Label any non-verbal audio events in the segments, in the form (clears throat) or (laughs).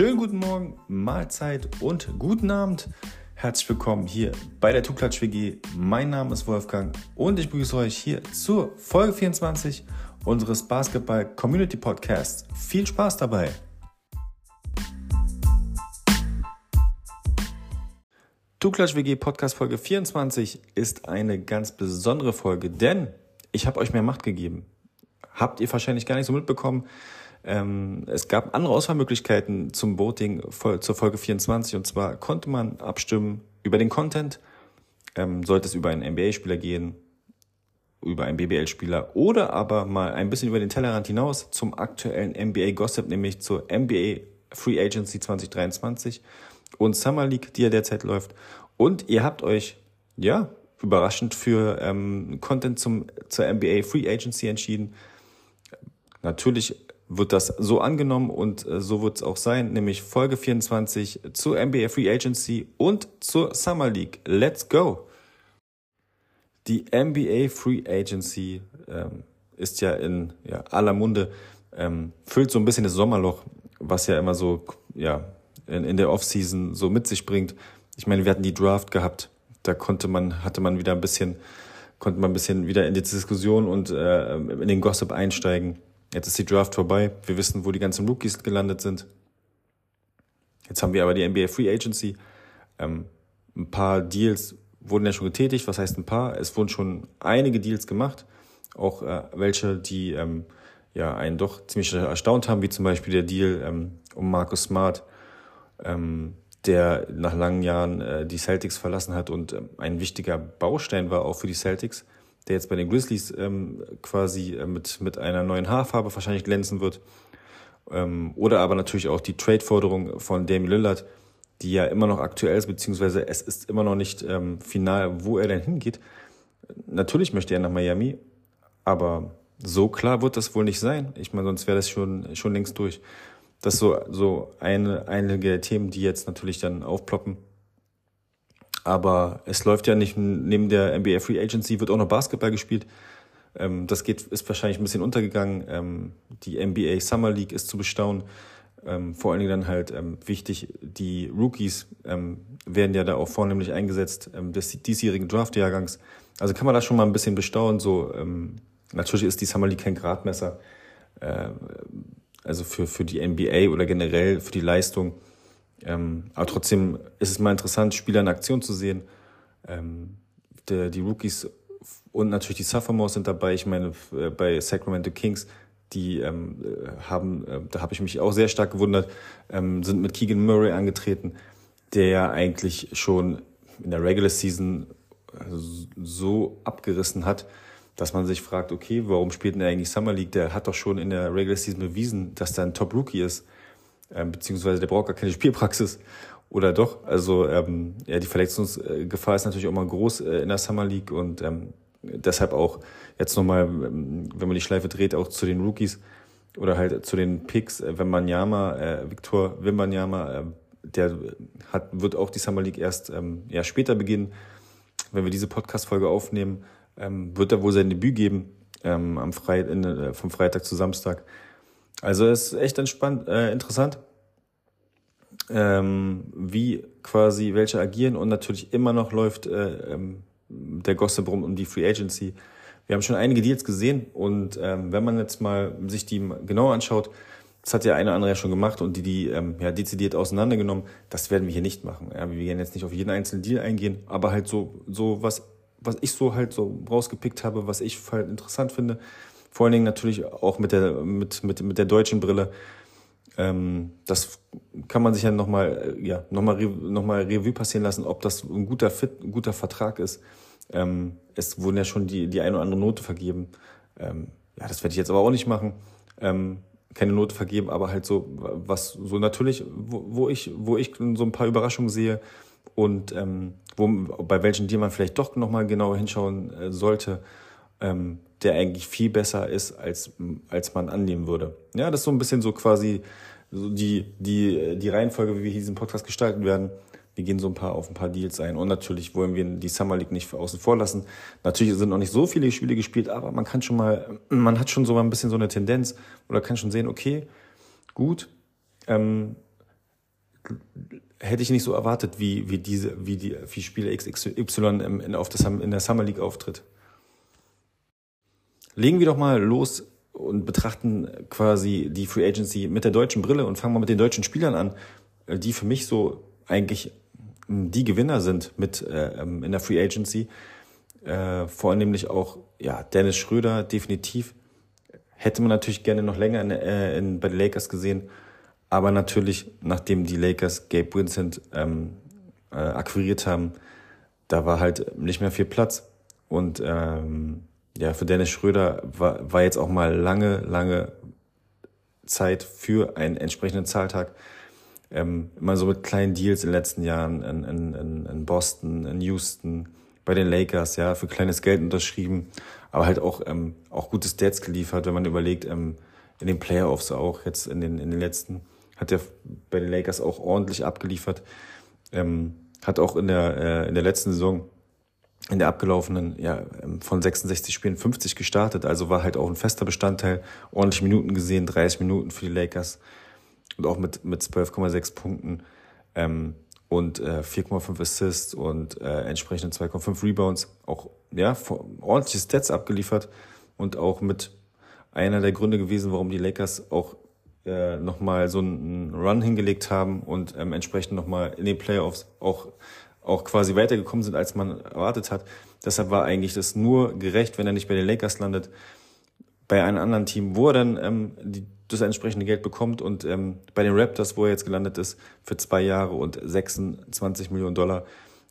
Schönen guten Morgen, Mahlzeit und guten Abend. Herzlich willkommen hier bei der Tuklatsch WG. Mein Name ist Wolfgang und ich begrüße euch hier zur Folge 24 unseres Basketball Community Podcasts. Viel Spaß dabei! Tuklatsch WG Podcast Folge 24 ist eine ganz besondere Folge, denn ich habe euch mehr Macht gegeben. Habt ihr wahrscheinlich gar nicht so mitbekommen. Ähm, es gab andere Auswahlmöglichkeiten zum Voting zur Folge 24 und zwar konnte man abstimmen über den Content, ähm, sollte es über einen NBA-Spieler gehen, über einen BBL-Spieler oder aber mal ein bisschen über den Tellerrand hinaus zum aktuellen NBA-Gossip, nämlich zur NBA Free Agency 2023 und Summer League, die ja derzeit läuft. Und ihr habt euch, ja, überraschend für ähm, Content zum, zur NBA Free Agency entschieden. Natürlich wird das so angenommen und äh, so wird es auch sein, nämlich Folge 24 zur NBA Free Agency und zur Summer League. Let's go! Die NBA Free Agency ähm, ist ja in ja, aller Munde, ähm, füllt so ein bisschen das Sommerloch, was ja immer so ja, in, in der Offseason so mit sich bringt. Ich meine, wir hatten die Draft gehabt, da konnte man, hatte man wieder ein bisschen, konnte man ein bisschen wieder in die Diskussion und äh, in den Gossip einsteigen. Jetzt ist die Draft vorbei. Wir wissen, wo die ganzen Rookies gelandet sind. Jetzt haben wir aber die NBA Free Agency. Ähm, ein paar Deals wurden ja schon getätigt. Was heißt ein paar? Es wurden schon einige Deals gemacht. Auch äh, welche, die ähm, ja einen doch ziemlich erstaunt haben, wie zum Beispiel der Deal ähm, um Marcus Smart, ähm, der nach langen Jahren äh, die Celtics verlassen hat und ähm, ein wichtiger Baustein war auch für die Celtics der jetzt bei den Grizzlies ähm, quasi äh, mit, mit einer neuen Haarfarbe wahrscheinlich glänzen wird. Ähm, oder aber natürlich auch die Trade-Forderung von Damian Lillard, die ja immer noch aktuell ist, beziehungsweise es ist immer noch nicht ähm, final, wo er denn hingeht. Natürlich möchte er nach Miami, aber so klar wird das wohl nicht sein. Ich meine, sonst wäre das schon, schon längst durch. Das so, so eine, einige Themen, die jetzt natürlich dann aufploppen. Aber es läuft ja nicht neben der NBA Free Agency wird auch noch Basketball gespielt. Ähm, das geht, ist wahrscheinlich ein bisschen untergegangen. Ähm, die NBA Summer League ist zu bestaunen. Ähm, vor allen Dingen dann halt wichtig, die Rookies werden ja da auch vornehmlich eingesetzt des diesjährigen Draftjahrgangs. Also kann man das schon mal ein bisschen bestaunen. So natürlich ist die Summer League kein Gradmesser. Äh, also für für die NBA oder generell für die Leistung ähm, aber trotzdem ist es mal interessant, Spieler in Aktion zu sehen. Ähm, der, die Rookies und natürlich die Sophomores sind dabei. Ich meine, äh, bei Sacramento Kings, die ähm, haben, äh, da habe ich mich auch sehr stark gewundert, ähm, sind mit Keegan Murray angetreten, der ja eigentlich schon in der Regular Season äh, so abgerissen hat, dass man sich fragt, okay, warum spielt denn er eigentlich Summer League? Der hat doch schon in der Regular Season bewiesen, dass er ein Top-Rookie ist ähm, beziehungsweise der braucht gar keine Spielpraxis. Oder doch? Also ähm, ja, die Verletzungsgefahr ist natürlich auch mal groß äh, in der Summer League und ähm, deshalb auch jetzt nochmal, ähm, wenn man die Schleife dreht, auch zu den Rookies oder halt zu den Picks, äh, Wembanyama, äh, Victor Wembanyama, äh, der hat, wird auch die Summer League erst ähm, ja, später beginnen. Wenn wir diese Podcast-Folge aufnehmen, ähm, wird er wohl sein Debüt geben, ähm, am Freit in, äh, vom Freitag zu Samstag. Also es ist echt entspannt, äh, interessant, ähm, wie quasi welche agieren und natürlich immer noch läuft äh, ähm, der Gossip rum um die Free Agency. Wir haben schon einige Deals gesehen und ähm, wenn man jetzt mal sich die genauer anschaut, das hat ja eine oder andere ja schon gemacht und die, die ähm, ja, dezidiert auseinandergenommen, das werden wir hier nicht machen. Ja, wir werden jetzt nicht auf jeden einzelnen Deal eingehen, aber halt so, so was, was ich so halt so rausgepickt habe, was ich halt interessant finde, vor allen Dingen natürlich auch mit der, mit, mit, mit der deutschen Brille. Ähm, das kann man sich ja nochmal ja, noch noch Revue passieren lassen, ob das ein guter Fit, ein guter Vertrag ist. Ähm, es wurden ja schon die, die eine oder andere Note vergeben. Ähm, ja, das werde ich jetzt aber auch nicht machen. Ähm, keine Note vergeben, aber halt so, was so natürlich, wo, wo ich, wo ich so ein paar Überraschungen sehe und ähm, wo, bei welchen Deal man vielleicht doch nochmal genauer hinschauen äh, sollte. Ähm, der eigentlich viel besser ist, als, als man annehmen würde. Ja, das ist so ein bisschen so quasi so die, die, die Reihenfolge, wie wir diesen Podcast gestalten werden. Wir gehen so ein paar auf ein paar Deals ein. Und natürlich wollen wir die Summer League nicht außen vor lassen. Natürlich sind noch nicht so viele Spiele gespielt, aber man kann schon mal, man hat schon so ein bisschen so eine Tendenz oder kann schon sehen, okay, gut, ähm, hätte ich nicht so erwartet, wie, wie diese, wie die, wie Spieler XXY im, in, auf das, in der Summer League auftritt. Legen wir doch mal los und betrachten quasi die Free Agency mit der deutschen Brille und fangen mal mit den deutschen Spielern an, die für mich so eigentlich die Gewinner sind mit äh, ähm, in der Free Agency. Äh, vor auch ja Dennis Schröder definitiv. Hätte man natürlich gerne noch länger in, äh, in, bei den Lakers gesehen, aber natürlich nachdem die Lakers Gabe Vincent ähm, äh, akquiriert haben, da war halt nicht mehr viel Platz. Und ähm, ja für Dennis Schröder war, war jetzt auch mal lange lange Zeit für einen entsprechenden Zahltag. Ähm, immer so mit kleinen Deals in den letzten Jahren in, in, in Boston, in Houston, bei den Lakers, ja, für kleines Geld unterschrieben, aber halt auch, ähm, auch gute Stats geliefert, wenn man überlegt, ähm, in den Playoffs auch, jetzt in den, in den letzten, hat er bei den Lakers auch ordentlich abgeliefert, ähm, hat auch in der, äh, in der letzten Saison in der abgelaufenen, ja, ähm, von 66 Spielen 50 gestartet, also war halt auch ein fester Bestandteil, ordentlich Minuten gesehen, 30 Minuten für die Lakers. Und auch mit, mit 12,6 Punkten ähm, und äh, 4,5 Assists und äh, entsprechend 2,5 Rebounds. Auch ja ordentliche Stats abgeliefert. Und auch mit einer der Gründe gewesen, warum die Lakers auch äh, nochmal so einen Run hingelegt haben und ähm, entsprechend nochmal in den Playoffs auch, auch quasi weitergekommen sind, als man erwartet hat. Deshalb war eigentlich das nur gerecht, wenn er nicht bei den Lakers landet, bei einem anderen Team, wo er dann ähm, die das entsprechende Geld bekommt. Und ähm, bei den Raptors, wo er jetzt gelandet ist, für zwei Jahre und 26 Millionen Dollar,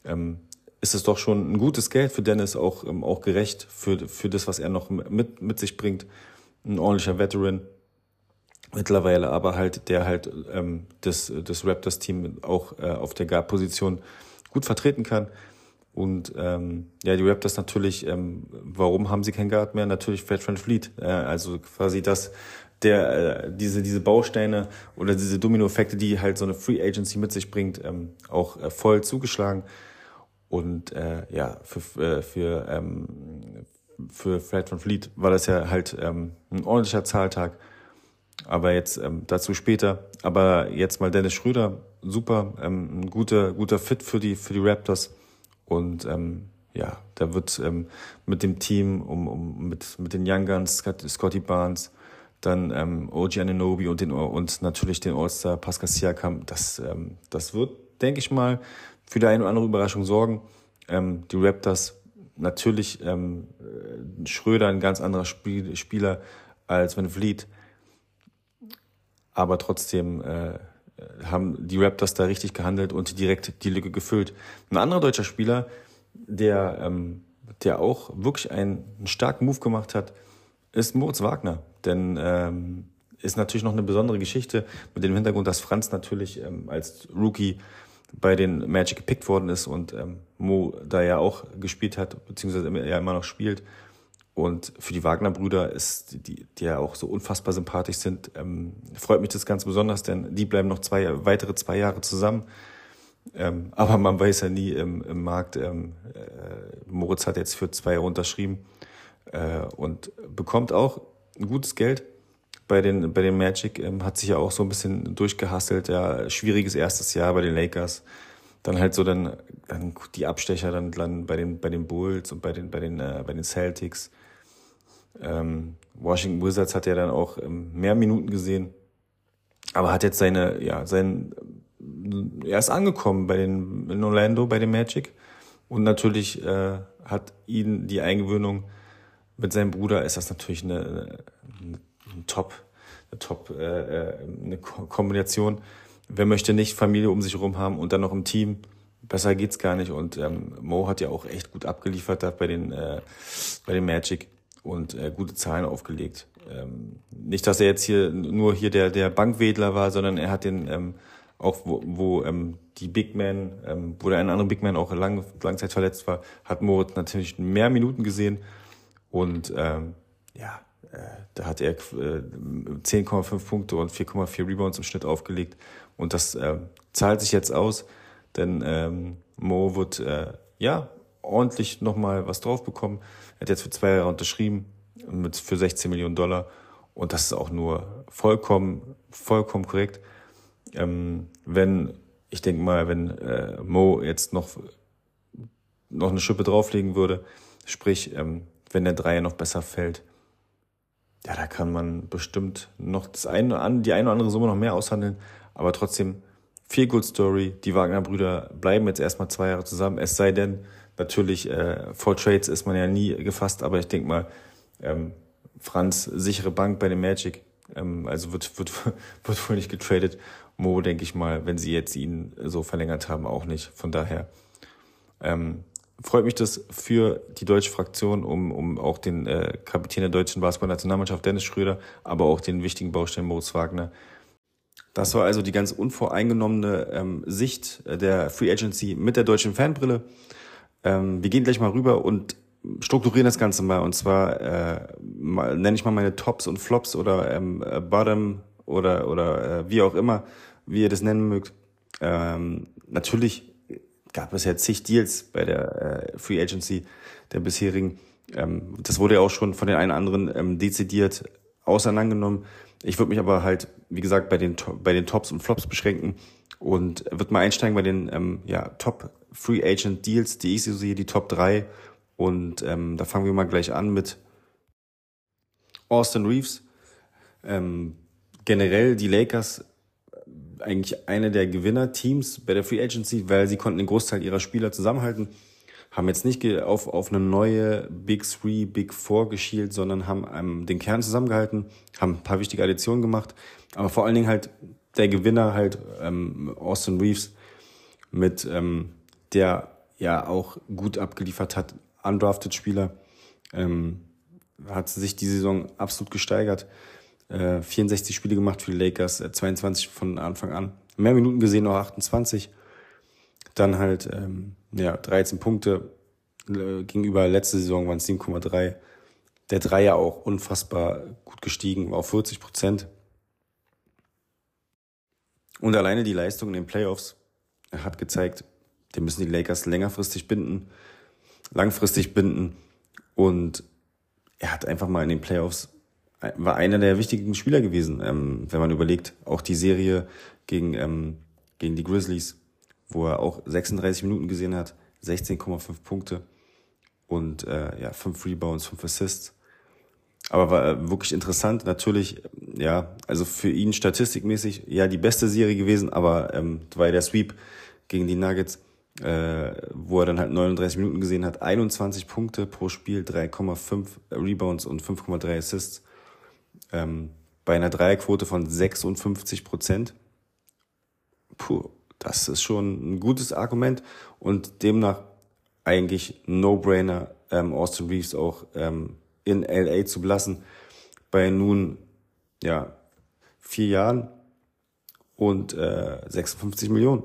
ähm, ist es doch schon ein gutes Geld für Dennis, auch, ähm, auch gerecht für, für das, was er noch mit, mit sich bringt. Ein ordentlicher Veteran mittlerweile, aber halt, der halt ähm, das, das Raptors-Team auch äh, auf der Guard-Position gut vertreten kann. Und ähm, ja, die Raptors natürlich, ähm, warum haben sie kein Guard mehr? Natürlich Fred Van Fleet. Äh, also quasi das, der äh, diese diese Bausteine oder diese Dominoeffekte, die halt so eine Free Agency mit sich bringt, ähm, auch äh, voll zugeschlagen. Und äh, ja, für äh, für ähm, für Fred von Fleet war das ja halt ähm, ein ordentlicher Zahltag. Aber jetzt ähm, dazu später. Aber jetzt mal Dennis Schröder, super, ähm, ein guter guter Fit für die für die Raptors und ähm, ja, da wird ähm, mit dem Team um, um mit mit den Young Guns, Scotty Barnes dann ähm, OG Ananobi und, den, und natürlich den All-Star Pascal Siakam. Das, ähm, das wird, denke ich mal, für die eine oder andere Überraschung sorgen. Ähm, die Raptors natürlich ähm, Schröder ein ganz anderer Spiel, Spieler als Van Vliet. Aber trotzdem äh, haben die Raptors da richtig gehandelt und direkt die Lücke gefüllt. Ein anderer deutscher Spieler, der, ähm, der auch wirklich einen, einen starken Move gemacht hat, ist Moritz Wagner. Denn ähm, ist natürlich noch eine besondere Geschichte mit dem Hintergrund, dass Franz natürlich ähm, als Rookie bei den Magic gepickt worden ist und ähm, Mo da ja auch gespielt hat, beziehungsweise ja immer noch spielt. Und für die Wagner-Brüder die, die ja auch so unfassbar sympathisch sind, ähm, freut mich das ganz besonders, denn die bleiben noch zwei weitere zwei Jahre zusammen. Ähm, aber man weiß ja nie im, im Markt. Ähm, äh, Moritz hat jetzt für zwei Jahre unterschrieben äh, und bekommt auch ein gutes Geld. Bei den, bei den Magic ähm, hat sich ja auch so ein bisschen durchgehasselt, ja, schwieriges erstes Jahr bei den Lakers. Dann halt so dann, dann die Abstecher dann, dann bei den, bei den Bulls und bei den, bei den, äh, bei den Celtics. Ähm, Washington Wizards hat ja dann auch ähm, mehr Minuten gesehen, aber hat jetzt seine, ja, sein, er ist angekommen bei den, in Orlando, bei den Magic. Und natürlich äh, hat ihn die Eingewöhnung mit seinem Bruder ist das natürlich eine, eine, eine Top, eine Top äh, äh, eine Kombination. Wer möchte nicht Familie um sich herum haben und dann noch im Team? Besser geht's gar nicht. Und ähm, Mo hat ja auch echt gut abgeliefert da bei den äh, bei den Magic und äh, gute Zahlen aufgelegt. Ähm, nicht, dass er jetzt hier nur hier der der Bankwedler war, sondern er hat den ähm, auch wo, wo ähm, die Big Man, ähm, wo der eine andere Big Man auch lang, Langzeit verletzt war, hat Moritz natürlich mehr Minuten gesehen und ähm, ja, äh, da hat er äh, 10,5 Punkte und 4,4 Rebounds im Schnitt aufgelegt. Und das äh, zahlt sich jetzt aus, denn ähm, Mo wird äh, ja ordentlich nochmal was drauf bekommen. Er hat jetzt für zwei Jahre unterschrieben mit für 16 Millionen Dollar. Und das ist auch nur vollkommen, vollkommen korrekt. Ähm, wenn, ich denke mal, wenn äh, Mo jetzt noch, noch eine Schippe drauflegen würde, sprich, ähm, wenn der Dreier noch besser fällt, ja, da kann man bestimmt noch das eine, die eine oder andere Summe noch mehr aushandeln, aber trotzdem viel Good Story. Die Wagner-Brüder bleiben jetzt erstmal zwei Jahre zusammen, es sei denn, natürlich, äh, vor Trades ist man ja nie gefasst, aber ich denke mal, ähm, Franz, sichere Bank bei dem Magic, ähm, also wird, wird, (laughs) wird wohl nicht getradet. Mo, denke ich mal, wenn sie jetzt ihn so verlängert haben, auch nicht. Von daher ähm, freut mich das für die deutsche Fraktion, um, um auch den äh, Kapitän der deutschen Basketball-Nationalmannschaft Dennis Schröder, aber auch den wichtigen Baustein Moritz Wagner. Das war also die ganz unvoreingenommene ähm, Sicht der Free Agency mit der deutschen Fanbrille. Ähm, wir gehen gleich mal rüber und strukturieren das Ganze mal. Und zwar äh, mal, nenne ich mal meine Tops und Flops oder ähm, äh, Bottom oder, oder äh, wie auch immer, wie ihr das nennen mögt. Ähm, natürlich gab es ja zig Deals bei der äh, Free Agency der bisherigen. Ähm, das wurde ja auch schon von den einen anderen ähm, dezidiert auseinandergenommen. Ich würde mich aber halt, wie gesagt, bei den, bei den Tops und Flops beschränken und wird mal einsteigen bei den ähm, ja, Top Free Agent Deals, die ich so sehe, die Top 3. Und ähm, da fangen wir mal gleich an mit Austin Reeves. Ähm, generell die Lakers eigentlich eine der Gewinnerteams bei der Free Agency, weil sie konnten den Großteil ihrer Spieler zusammenhalten, haben jetzt nicht auf, auf eine neue Big Three, Big Four geschielt, sondern haben ähm, den Kern zusammengehalten, haben ein paar wichtige Additionen gemacht, aber vor allen Dingen halt der Gewinner halt ähm, Austin Reeves mit ähm, der ja auch gut abgeliefert hat, undrafted Spieler, ähm, hat sich die Saison absolut gesteigert. 64 äh, Spiele gemacht für die Lakers, 22 äh, von Anfang an. Mehr Minuten gesehen, noch 28. Dann halt ähm, ja, 13 Punkte. Äh, gegenüber letzte Saison waren es 7,3. Der Dreier auch unfassbar gut gestiegen, auf 40 Prozent. Und alleine die Leistung in den Playoffs hat gezeigt, den müssen die Lakers längerfristig binden, langfristig binden. Und er hat einfach mal in den Playoffs war einer der wichtigen Spieler gewesen, ähm, wenn man überlegt, auch die Serie gegen, ähm, gegen die Grizzlies, wo er auch 36 Minuten gesehen hat, 16,5 Punkte und äh, ja, 5 Rebounds, 5 Assists. Aber war äh, wirklich interessant, natürlich, ja, also für ihn statistikmäßig ja die beste Serie gewesen, aber ähm, war der Sweep gegen die Nuggets, äh, wo er dann halt 39 Minuten gesehen hat, 21 Punkte pro Spiel, 3,5 Rebounds und 5,3 Assists ähm, bei einer Dreierquote von 56 Prozent. Puh, das ist schon ein gutes Argument und demnach eigentlich No-Brainer, ähm, Austin Reeves auch ähm, in LA zu belassen bei nun ja vier Jahren und äh, 56 Millionen.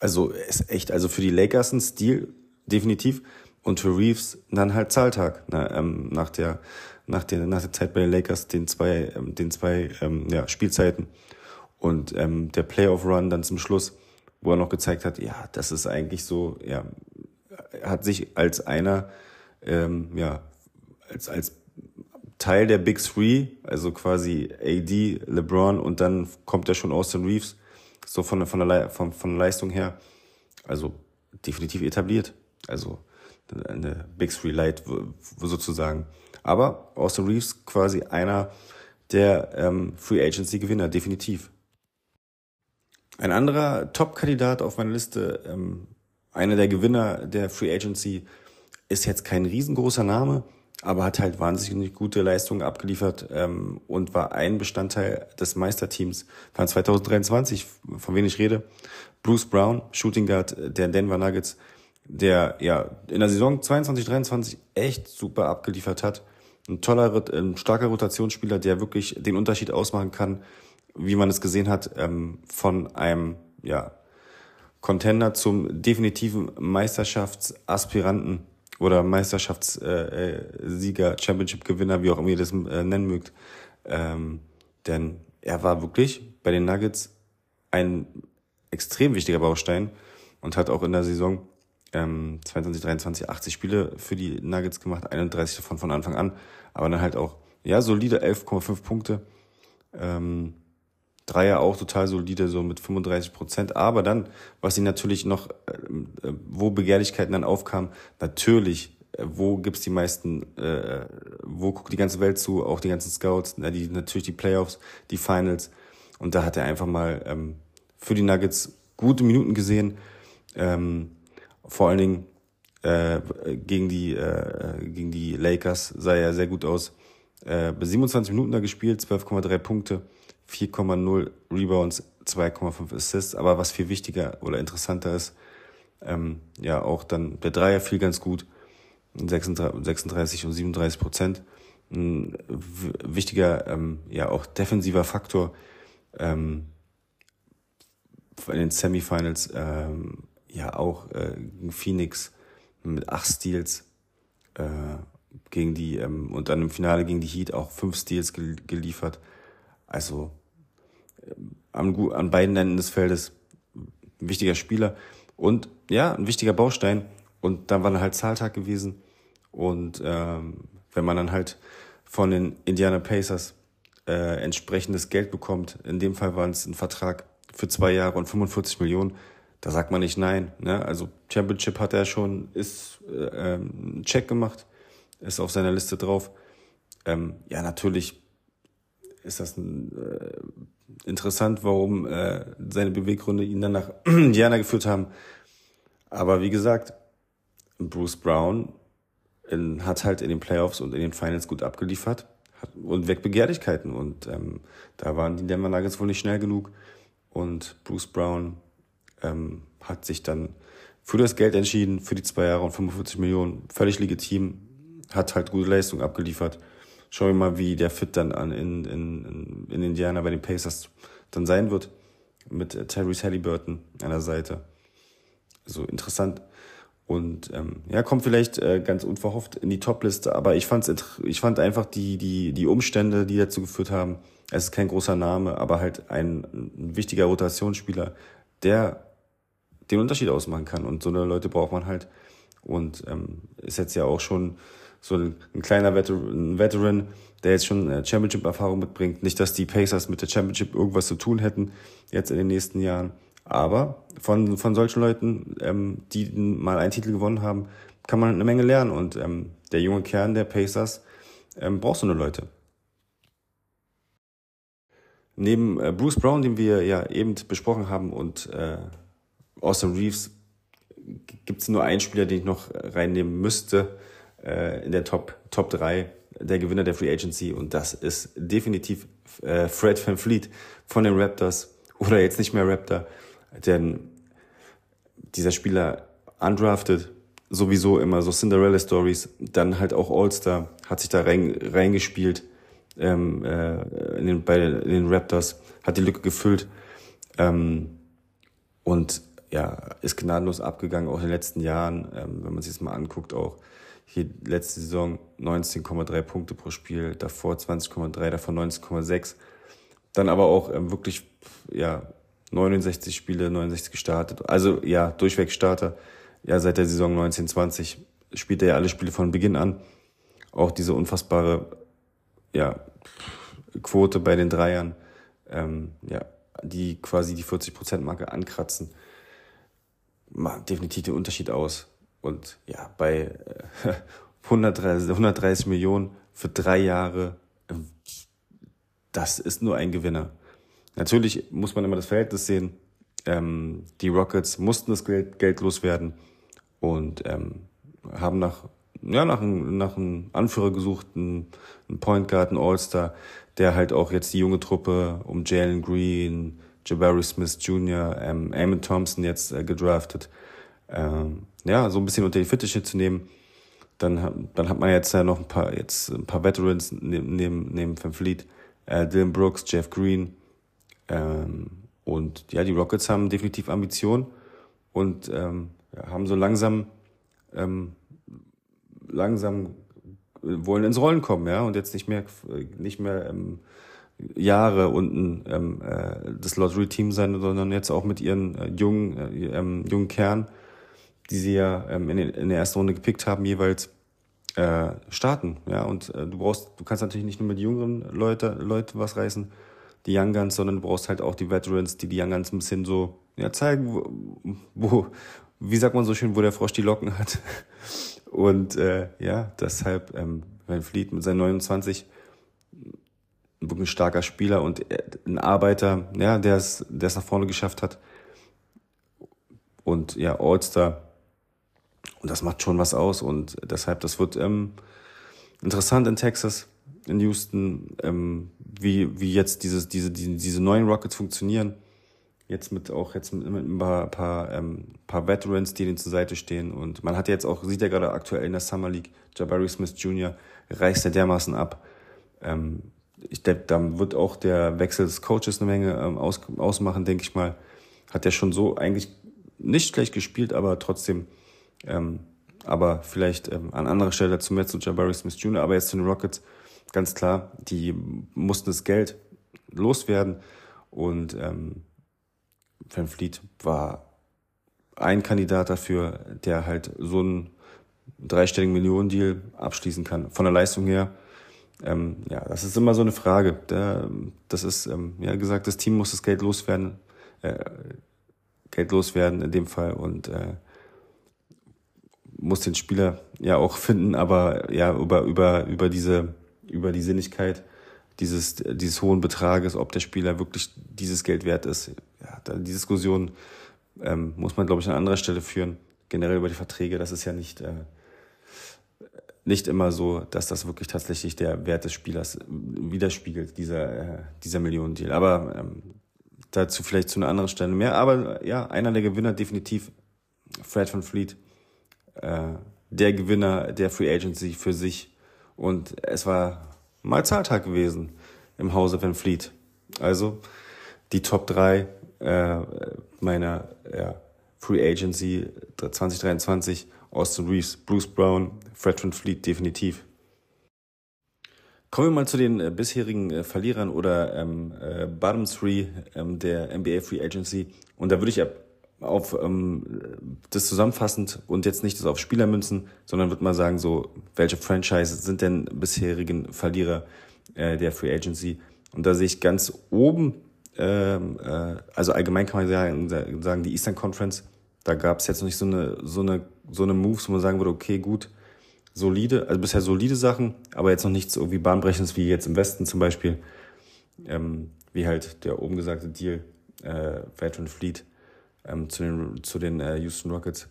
Also ist echt, also für die Lakers ein Stil definitiv und für Reeves dann halt Zahltag ne, ähm, nach der nach der, nach der Zeit bei den Lakers, den zwei, ähm, den zwei ähm, ja, Spielzeiten und ähm, der Playoff-Run dann zum Schluss, wo er noch gezeigt hat, ja, das ist eigentlich so, ja, hat sich als einer, ähm, ja, als, als Teil der Big Three, also quasi AD, LeBron und dann kommt er schon Austin Reeves, so von, von, der, von, von der Leistung her, also definitiv etabliert. Also eine Big Three Light sozusagen. Aber Austin Reeves quasi einer der ähm, Free Agency Gewinner, definitiv. Ein anderer Top-Kandidat auf meiner Liste, ähm, einer der Gewinner der Free Agency, ist jetzt kein riesengroßer Name, aber hat halt wahnsinnig gute Leistungen abgeliefert ähm, und war ein Bestandteil des Meisterteams von 2023, von wem ich rede. Bruce Brown, Shooting Guard der Denver Nuggets, der ja in der Saison 22, 23 echt super abgeliefert hat. Ein toller, ein starker Rotationsspieler, der wirklich den Unterschied ausmachen kann, wie man es gesehen hat, ähm, von einem ja, Contender zum definitiven Meisterschaftsaspiranten oder Meisterschaftssieger, Championship-Gewinner, wie auch immer ihr das äh, nennen mögt. Ähm, denn er war wirklich bei den Nuggets ein extrem wichtiger Baustein und hat auch in der Saison ähm, 22, 23, 80 Spiele für die Nuggets gemacht, 31 davon von Anfang an, aber dann halt auch, ja, solide 11,5 Punkte, ähm, Dreier auch total solide, so mit 35 Prozent. Aber dann, was sie natürlich noch, äh, äh, wo Begehrlichkeiten dann aufkamen, natürlich, äh, wo gibt's die meisten, äh, wo guckt die ganze Welt zu, auch die ganzen Scouts, na, die, natürlich die Playoffs, die Finals. Und da hat er einfach mal ähm, für die Nuggets gute Minuten gesehen. Ähm, vor allen Dingen äh, gegen die äh, gegen die Lakers sah er sehr gut aus. Äh, 27 Minuten da gespielt, 12,3 Punkte. 4,0 Rebounds, 2,5 Assists. Aber was viel wichtiger oder interessanter ist, ähm, ja, auch dann der Dreier fiel ganz gut. 36, und 37 Prozent. Ein wichtiger, ähm, ja, auch defensiver Faktor ähm, in den Semifinals, ähm, ja, auch äh, Phoenix mit acht Steals äh, gegen die, ähm, und dann im Finale gegen die Heat auch fünf Steals geliefert. Also an, an beiden Enden des Feldes ein wichtiger Spieler und ja, ein wichtiger Baustein. Und dann war dann halt Zahltag gewesen. Und ähm, wenn man dann halt von den Indiana Pacers äh, entsprechendes Geld bekommt, in dem Fall war es ein Vertrag für zwei Jahre und 45 Millionen, da sagt man nicht nein. Ne? Also Championship hat er schon, ist äh, ähm, Check gemacht, ist auf seiner Liste drauf. Ähm, ja, natürlich ist das ein, äh, interessant, warum äh, seine Beweggründe ihn dann nach (clears throat) Indiana geführt haben. Aber wie gesagt, Bruce Brown in, hat halt in den Playoffs und in den Finals gut abgeliefert hat, und Wegbegehrlichkeiten. Und ähm, da waren die Denver Nuggets wohl nicht schnell genug. Und Bruce Brown ähm, hat sich dann für das Geld entschieden, für die zwei Jahre und 45 Millionen. Völlig legitim, hat halt gute Leistung abgeliefert schauen wir mal, wie der Fit dann an in, in, in Indiana bei den Pacers dann sein wird. Mit äh, Tyrese Halliburton an der Seite. So also interessant. Und ähm, ja, kommt vielleicht äh, ganz unverhofft in die Topliste, aber ich fand's ich fand einfach die die die Umstände, die dazu geführt haben. Es ist kein großer Name, aber halt ein, ein wichtiger Rotationsspieler, der den Unterschied ausmachen kann. Und so eine Leute braucht man halt. Und ähm, ist jetzt ja auch schon so ein, ein kleiner Veteran, ein Veteran, der jetzt schon äh, Championship-Erfahrung mitbringt. Nicht, dass die Pacers mit der Championship irgendwas zu tun hätten jetzt in den nächsten Jahren. Aber von, von solchen Leuten, ähm, die mal einen Titel gewonnen haben, kann man eine Menge lernen. Und ähm, der junge Kern der Pacers ähm, braucht so eine Leute. Neben äh, Bruce Brown, den wir ja eben besprochen haben, und äh, Austin Reeves, gibt es nur einen Spieler, den ich noch reinnehmen müsste äh, in der Top, Top 3 der Gewinner der Free Agency. Und das ist definitiv äh, Fred Van Fleet von den Raptors oder jetzt nicht mehr Raptor, denn dieser Spieler undrafted, sowieso immer so Cinderella Stories, dann halt auch All-Star, hat sich da rein, reingespielt ähm, äh, in, den, bei den, Raptors, hat die Lücke gefüllt ähm, und ja, ist gnadenlos abgegangen, auch in den letzten Jahren, ähm, wenn man sich das mal anguckt, auch hier letzte Saison 19,3 Punkte pro Spiel, davor 20,3, davor 19,6. Dann aber auch ähm, wirklich ja 69 Spiele, 69 gestartet. Also ja, durchweg Starter. Ja, seit der Saison 1920 spielt er ja alle Spiele von Beginn an. Auch diese unfassbare ja, Quote bei den Dreiern, ähm, ja, die quasi die 40%-Marke ankratzen, macht definitiv den Unterschied aus. Und ja, bei 130, äh, (laughs) 130 Millionen für drei Jahre, äh, das ist nur ein Gewinner. Natürlich muss man immer das Verhältnis sehen. Ähm, die Rockets mussten das Geld, Geld loswerden und ähm, haben nach, ja, nach, einem, nach einem Anführer gesucht, einen, einen Point Guard, einen All-Star, der halt auch jetzt die junge Truppe um Jalen Green, Jabari Smith Jr., ähm, Eamon Thompson jetzt äh, gedraftet ähm, ja, so ein bisschen unter die Fittiche zu nehmen. Dann, dann hat man jetzt ja noch ein paar, jetzt ein paar Veterans neben, neben, neben Van Fleet, äh, Dylan Brooks, Jeff Green. Ähm, und ja, die Rockets haben definitiv Ambition und ähm, haben so langsam, ähm, langsam wollen ins Rollen kommen, ja, und jetzt nicht mehr, nicht mehr ähm, Jahre unten ähm, äh, das Lottery-Team sein, sondern jetzt auch mit ihren äh, jungen, äh, ähm, jungen Kern die sie ja ähm, in, in der ersten Runde gepickt haben, jeweils äh, starten. Ja, und äh, du brauchst, du kannst natürlich nicht nur mit jüngeren Leute, Leute was reißen, die Young Guns, sondern du brauchst halt auch die Veterans, die die Young Guns ein bisschen so ja, zeigen, wo, wo wie sagt man so schön, wo der Frosch die Locken hat. (laughs) Und äh, ja, deshalb ähm, Van Fleet mit seinen 29 wirklich ein starker Spieler und äh, ein Arbeiter, ja, der es, der es nach vorne geschafft hat. Und ja, All-Star. Und das macht schon was aus. Und deshalb, das wird ähm, interessant in Texas, in Houston, ähm, wie, wie jetzt dieses, diese, diese, diese neuen Rockets funktionieren. Jetzt mit auch jetzt mit, ein paar, paar, ähm, paar Veterans, die denen zur Seite stehen. Und man hat jetzt auch, sieht ja gerade aktuell in der Summer League, Jabari Smith Jr. reißt er dermaßen ab. Ähm, ich denke, da wird auch der Wechsel des Coaches eine Menge ähm, aus, ausmachen, denke ich mal. Hat er schon so eigentlich nicht schlecht gespielt, aber trotzdem, ähm, aber vielleicht ähm, an anderer Stelle dazu mehr zu Jabari Smith Jr., aber jetzt zu den Rockets, ganz klar, die mussten das Geld loswerden und ähm, Van Fleet war ein Kandidat dafür, der halt so einen dreistelligen Millionendeal abschließen kann. Von der Leistung her ähm, ja, das ist immer so eine Frage. Der, das ist, ähm, ja gesagt, das Team muss das Geld loswerden, äh, Geld loswerden in dem Fall und äh, muss den Spieler ja auch finden, aber ja über über über diese über die Sinnigkeit dieses dieses hohen Betrages, ob der Spieler wirklich dieses Geld wert ist. Ja, die Diskussion ähm, muss man glaube ich an anderer Stelle führen. Generell über die Verträge, das ist ja nicht äh, nicht immer so, dass das wirklich tatsächlich der Wert des Spielers widerspiegelt, dieser, äh, dieser Millionendeal. Aber ähm, dazu vielleicht zu einer anderen Stelle mehr. Aber ja, einer der Gewinner definitiv Fred von Fleet. Äh, der Gewinner der Free Agency für sich. Und es war mal Zahltag gewesen im Hause Van Fleet. Also die Top 3 äh, meiner ja, Free Agency 2023 Austin Reeves, Bruce Brown, Fred Van Fleet definitiv. Kommen wir mal zu den äh, bisherigen äh, Verlierern oder ähm, äh, Bottom Three ähm, der NBA Free Agency. Und da würde ich auf ähm, das zusammenfassend und jetzt nicht das auf Spieler münzen, sondern würde mal sagen, so, welche Franchises sind denn bisherigen Verlierer äh, der Free Agency? Und da sehe ich ganz oben, ähm, äh, also allgemein kann man sagen, sagen die Eastern Conference, da gab es jetzt noch nicht so eine, so eine so eine Moves, wo man sagen würde, okay, gut, solide, also bisher solide Sachen, aber jetzt noch nichts irgendwie bahnbrechendes wie jetzt im Westen zum Beispiel, ähm, wie halt der oben gesagte Deal, äh, Veteran Fleet ähm, zu den, zu den äh, Houston Rockets.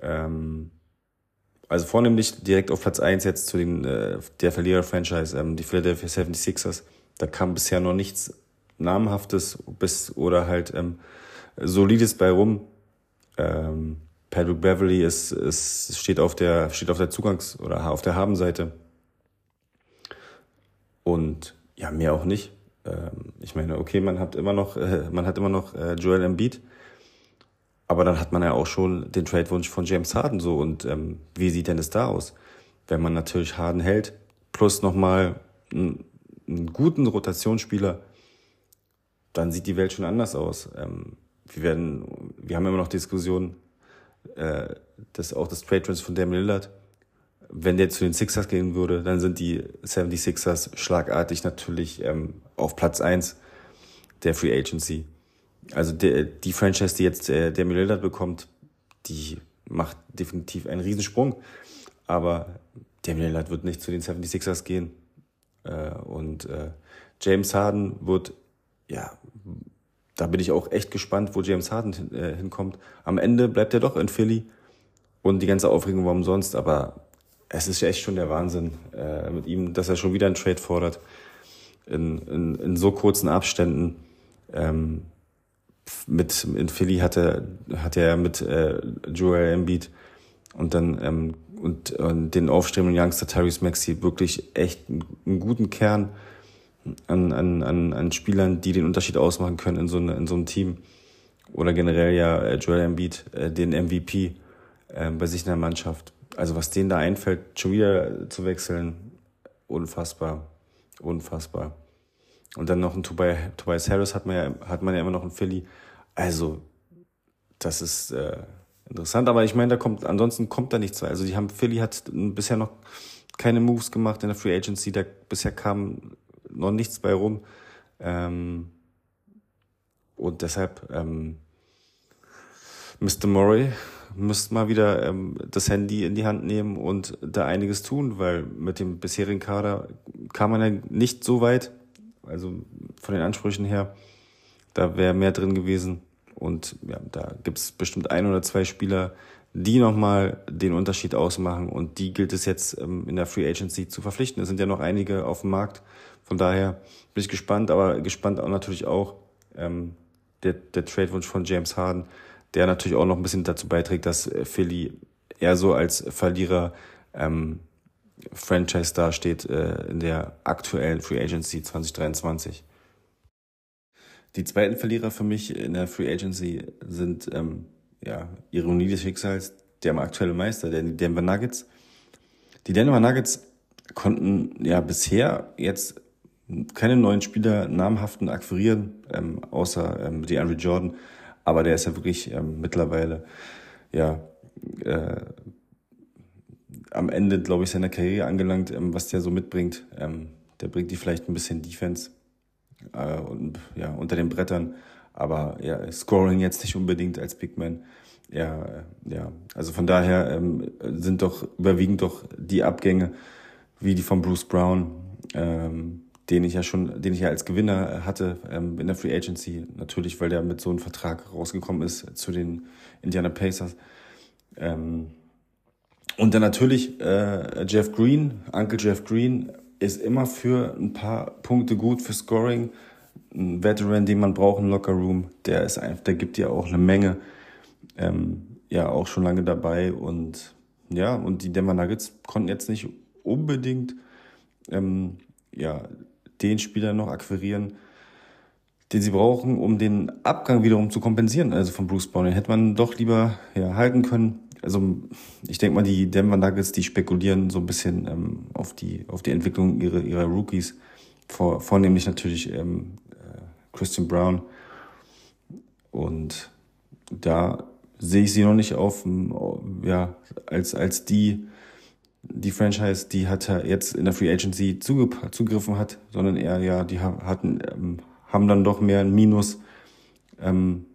Ähm, also vornehmlich direkt auf Platz eins jetzt zu den äh, der Verlierer-Franchise, ähm, die Philadelphia 76ers. Da kam bisher noch nichts Namhaftes bis oder halt ähm, Solides bei rum. Ähm, Patrick Beverly ist, ist, steht auf der, steht auf der Zugangs- oder auf der Habenseite. Und ja, mehr auch nicht. Ähm, ich meine, okay, man hat immer noch, äh, man hat immer noch äh, Joel Embiid. Aber dann hat man ja auch schon den Trade-Wunsch von James Harden so. Und ähm, wie sieht denn das da aus? Wenn man natürlich Harden hält, plus nochmal einen, einen guten Rotationsspieler, dann sieht die Welt schon anders aus. Ähm, wir werden, wir haben immer noch Diskussionen, äh, das auch das Trade Trans von Damian Lillard. Wenn der zu den Sixers gehen würde, dann sind die 76ers schlagartig natürlich ähm, auf Platz eins der Free Agency. Also der, die Franchise, die jetzt äh, Damian Lillard bekommt, die macht definitiv einen Riesensprung. Aber Damian Lillard wird nicht zu den 76ers gehen. Äh, und äh, James Harden wird ja da bin ich auch echt gespannt, wo James Harden äh, hinkommt. Am Ende bleibt er doch in Philly und die ganze Aufregung war umsonst, aber es ist ja echt schon der Wahnsinn äh, mit ihm, dass er schon wieder einen Trade fordert in, in, in so kurzen Abständen. Ähm, mit in Philly hatte hat er mit äh, Joel Embiid und dann ähm, und, und den aufstrebenden Youngster Tyrese Maxey wirklich echt einen, einen guten Kern an, an, an, an Spielern, die den Unterschied ausmachen können in so, eine, in so einem Team. Oder generell ja äh, Joel Embiid, äh, den MVP äh, bei sich in der Mannschaft. Also was denen da einfällt, schon wieder zu wechseln, unfassbar, unfassbar. Und dann noch ein Tobias, Harris hat man ja, hat man ja immer noch in Philly. Also das ist äh, interessant, aber ich meine, da kommt ansonsten kommt da nichts. Also die haben Philly hat bisher noch keine Moves gemacht in der Free Agency. Da bisher kam noch nichts bei rum. Ähm, und deshalb, ähm, Mr. Murray müsste mal wieder ähm, das Handy in die Hand nehmen und da einiges tun, weil mit dem bisherigen Kader kam man ja nicht so weit. Also von den Ansprüchen her, da wäre mehr drin gewesen. Und ja, da gibt's bestimmt ein oder zwei Spieler, die nochmal den Unterschied ausmachen. Und die gilt es jetzt ähm, in der Free Agency zu verpflichten. Es sind ja noch einige auf dem Markt. Von daher bin ich gespannt, aber gespannt auch natürlich auch ähm, der, der Trade-Wunsch von James Harden der natürlich auch noch ein bisschen dazu beiträgt, dass Philly eher so als Verlierer ähm, Franchise dasteht äh, in der aktuellen Free Agency 2023. Die zweiten Verlierer für mich in der Free Agency sind ähm, ja, Ironie des Schicksals, der aktuelle Meister, der Denver Nuggets. Die Denver Nuggets konnten ja bisher jetzt keine neuen Spieler namhaften akquirieren, ähm, außer ähm, die Andrew Jordan. Aber der ist ja wirklich ähm, mittlerweile ja äh, am Ende, glaube ich, seiner Karriere angelangt, ähm, was der so mitbringt. Ähm, der bringt die vielleicht ein bisschen Defense äh, und ja unter den Brettern, aber ja Scoring jetzt nicht unbedingt als Big Man. Ja, äh, ja, also von daher ähm, sind doch überwiegend doch die Abgänge wie die von Bruce Brown, ähm, den ich ja schon, den ich ja als Gewinner hatte ähm, in der Free Agency, natürlich, weil der mit so einem Vertrag rausgekommen ist zu den Indiana Pacers. Ähm, und dann natürlich äh, Jeff Green, Uncle Jeff Green, ist immer für ein paar Punkte gut für Scoring. Ein Veteran, den man braucht im Locker Room, der ist einfach, der gibt dir auch eine Menge. Ähm, ja, auch schon lange dabei und ja, und die Denver Nuggets konnten jetzt nicht unbedingt ähm, ja, den Spieler noch akquirieren, den sie brauchen, um den Abgang wiederum zu kompensieren, also von Bruce Brown. Den hätte man doch lieber ja, halten können. Also ich denke mal, die Denver Nuggets, die spekulieren so ein bisschen ähm, auf, die, auf die Entwicklung ihrer, ihrer Rookies, vor, vornehmlich natürlich ähm, äh, Christian Brown. Und da sehe ich sie noch nicht auf, ja, als, als die die Franchise, die hat jetzt in der Free Agency zugegriffen hat, sondern eher ja, die hatten, ähm, haben dann doch mehr ein Minus, ähm,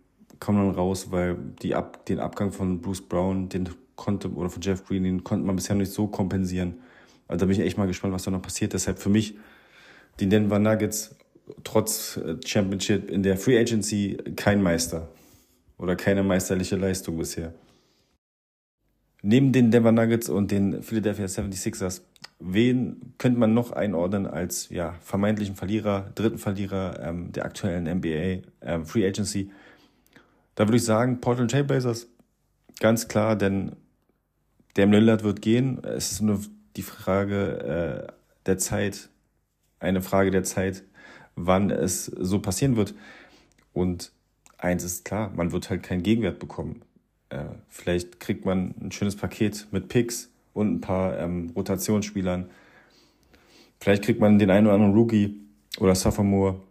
kommen dann raus, weil die Ab den Abgang von Bruce Brown, den konnte, oder von Jeff Green, den konnte man bisher nicht so kompensieren. Also da bin ich echt mal gespannt, was da noch passiert. Deshalb für mich die Denver Nuggets trotz äh, Championship in der Free Agency kein Meister oder keine meisterliche Leistung bisher. Neben den Denver Nuggets und den Philadelphia 76ers, wen könnte man noch einordnen als ja, vermeintlichen Verlierer, dritten Verlierer ähm, der aktuellen NBA ähm, Free Agency? Da würde ich sagen, Portland Trailblazers, ganz klar, denn Dame Lillard wird gehen. Es ist nur die Frage äh, der Zeit, eine Frage der Zeit, wann es so passieren wird. Und eins ist klar, man wird halt keinen Gegenwert bekommen äh, vielleicht kriegt man ein schönes Paket mit Picks und ein paar ähm, Rotationsspielern. Vielleicht kriegt man den einen oder anderen Rookie oder Sophomore.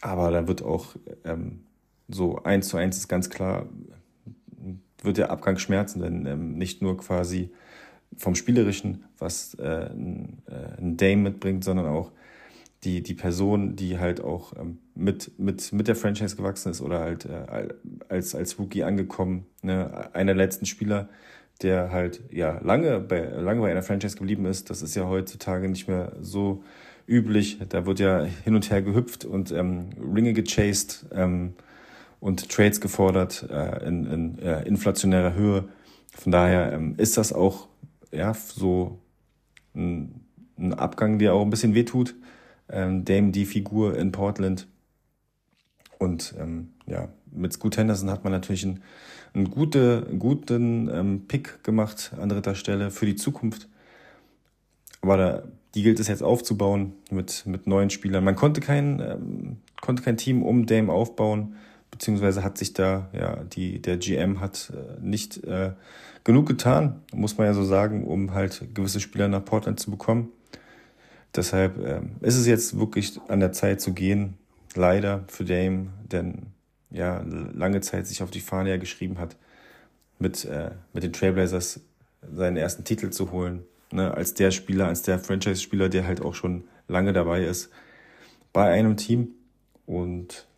Aber da wird auch ähm, so eins zu eins ist ganz klar, wird der Abgang schmerzen, denn ähm, nicht nur quasi vom Spielerischen, was äh, ein, äh, ein Dame mitbringt, sondern auch die, die Person, die halt auch ähm, mit, mit, mit der Franchise gewachsen ist oder halt äh, als, als Rookie angekommen, ne? einer der letzten Spieler, der halt ja lange bei, lange bei einer Franchise geblieben ist. Das ist ja heutzutage nicht mehr so üblich. Da wird ja hin und her gehüpft und ähm, Ringe gechased ähm, und Trades gefordert äh, in, in äh, inflationärer Höhe. Von daher ähm, ist das auch ja so ein, ein Abgang, der auch ein bisschen wehtut ähm, Dame die Figur in Portland. Und ähm, ja, mit Scoot Henderson hat man natürlich einen, einen, gute, guten ähm, Pick gemacht an dritter Stelle für die Zukunft. Aber da, die gilt es jetzt aufzubauen mit, mit neuen Spielern. Man konnte kein, ähm, konnte kein Team um Dame aufbauen, beziehungsweise hat sich da, ja, die, der GM hat äh, nicht äh, genug getan, muss man ja so sagen, um halt gewisse Spieler nach Portland zu bekommen. Deshalb äh, ist es jetzt wirklich an der Zeit zu gehen, leider für Dame, denn ja, lange Zeit sich auf die Fahne ja geschrieben hat, mit, äh, mit den Trailblazers seinen ersten Titel zu holen. Ne, als der Spieler, als der Franchise-Spieler, der halt auch schon lange dabei ist bei einem Team. Und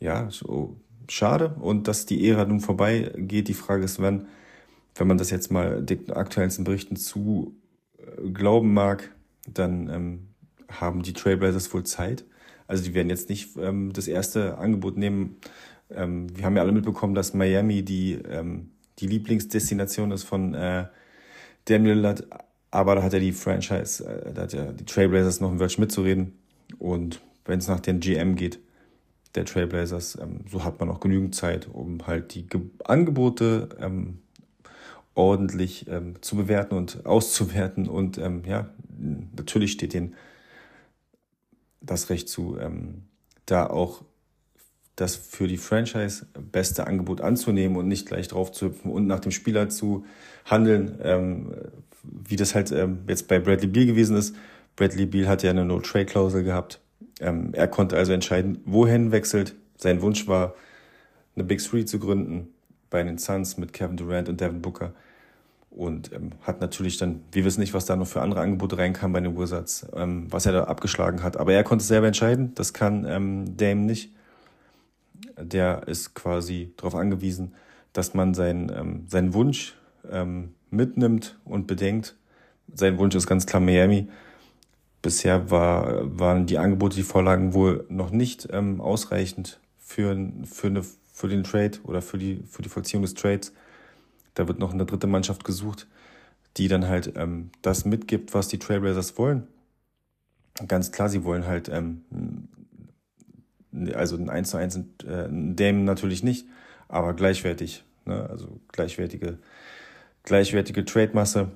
ja, so schade. Und dass die Ära nun vorbei geht. Die Frage ist, wann, wenn man das jetzt mal den aktuellsten Berichten zu äh, glauben mag, dann ähm, haben die Trailblazers wohl Zeit. Also die werden jetzt nicht ähm, das erste Angebot nehmen. Ähm, wir haben ja alle mitbekommen, dass Miami die, ähm, die Lieblingsdestination ist von äh, Daniel Lillard. Aber da hat er die Franchise, äh, da hat ja die Trailblazers noch ein Wörtchen mitzureden. Und wenn es nach den GM geht, der Trailblazers, ähm, so hat man auch genügend Zeit, um halt die Ge Angebote ähm, ordentlich ähm, zu bewerten und auszuwerten. Und ja, natürlich steht denen das Recht zu, da auch das für die Franchise beste Angebot anzunehmen und nicht gleich drauf zu hüpfen und nach dem Spieler zu handeln, ähm, wie das halt ähm, jetzt bei Bradley Beal gewesen ist. Bradley Beal hatte ja eine No-Trade-Klausel gehabt. Ähm, er konnte also entscheiden, wohin wechselt. Sein Wunsch war, eine Big Three zu gründen bei den Suns mit Kevin Durant und Devin Booker. Und ähm, hat natürlich dann, wir wissen nicht, was da noch für andere Angebote reinkamen bei den Wizards, ähm, was er da abgeschlagen hat. Aber er konnte selber entscheiden. Das kann ähm, Dame nicht. Der ist quasi darauf angewiesen, dass man seinen, ähm, seinen Wunsch ähm, mitnimmt und bedenkt. Sein Wunsch ist ganz klar Miami. Bisher war, waren die Angebote, die Vorlagen wohl noch nicht ähm, ausreichend für, für, eine, für den Trade oder für die, für die Vollziehung des Trades. Da wird noch eine dritte Mannschaft gesucht, die dann halt ähm, das mitgibt, was die Trailblazers wollen. Ganz klar, sie wollen halt, ähm, also ein 1 zu 1 äh, Dame natürlich nicht, aber gleichwertig. Ne? Also gleichwertige, gleichwertige Trade-Masse,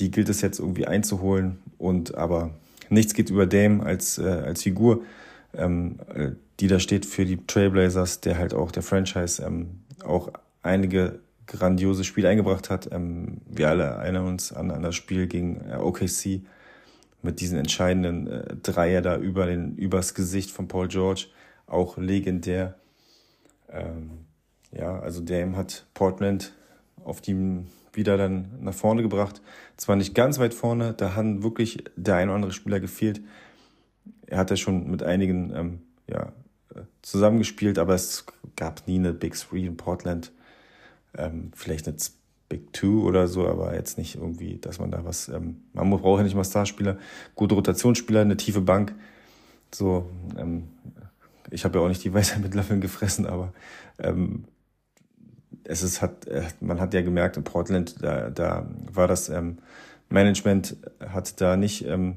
die gilt es jetzt irgendwie einzuholen. Und aber nichts geht über Dame als, äh, als Figur, ähm, äh, die da steht für die Trailblazers, der halt auch der Franchise ähm, auch einige grandiose Spiele eingebracht hat. Ähm, wir alle erinnern uns an, an das Spiel gegen äh, OKC mit diesen entscheidenden äh, Dreier da über den, übers Gesicht von Paul George. Auch legendär. Ähm, ja, also Dame hat Portland auf die wieder dann nach vorne gebracht. Zwar nicht ganz weit vorne, da hat wirklich der ein oder andere Spieler gefehlt. Er hat ja schon mit einigen ähm, ja, äh, zusammengespielt, aber es gab nie eine Big Three in Portland. Ähm, vielleicht eine Big Two oder so, aber jetzt nicht irgendwie, dass man da was. Ähm, man braucht ja nicht mal Starspieler, gute Rotationsspieler, eine tiefe Bank. So, ähm, ich habe ja auch nicht die (laughs) Weisheit mit Löffeln gefressen, aber ähm, es ist, hat, äh, man hat ja gemerkt, in Portland, da, da war das ähm, Management, hat da nicht ähm,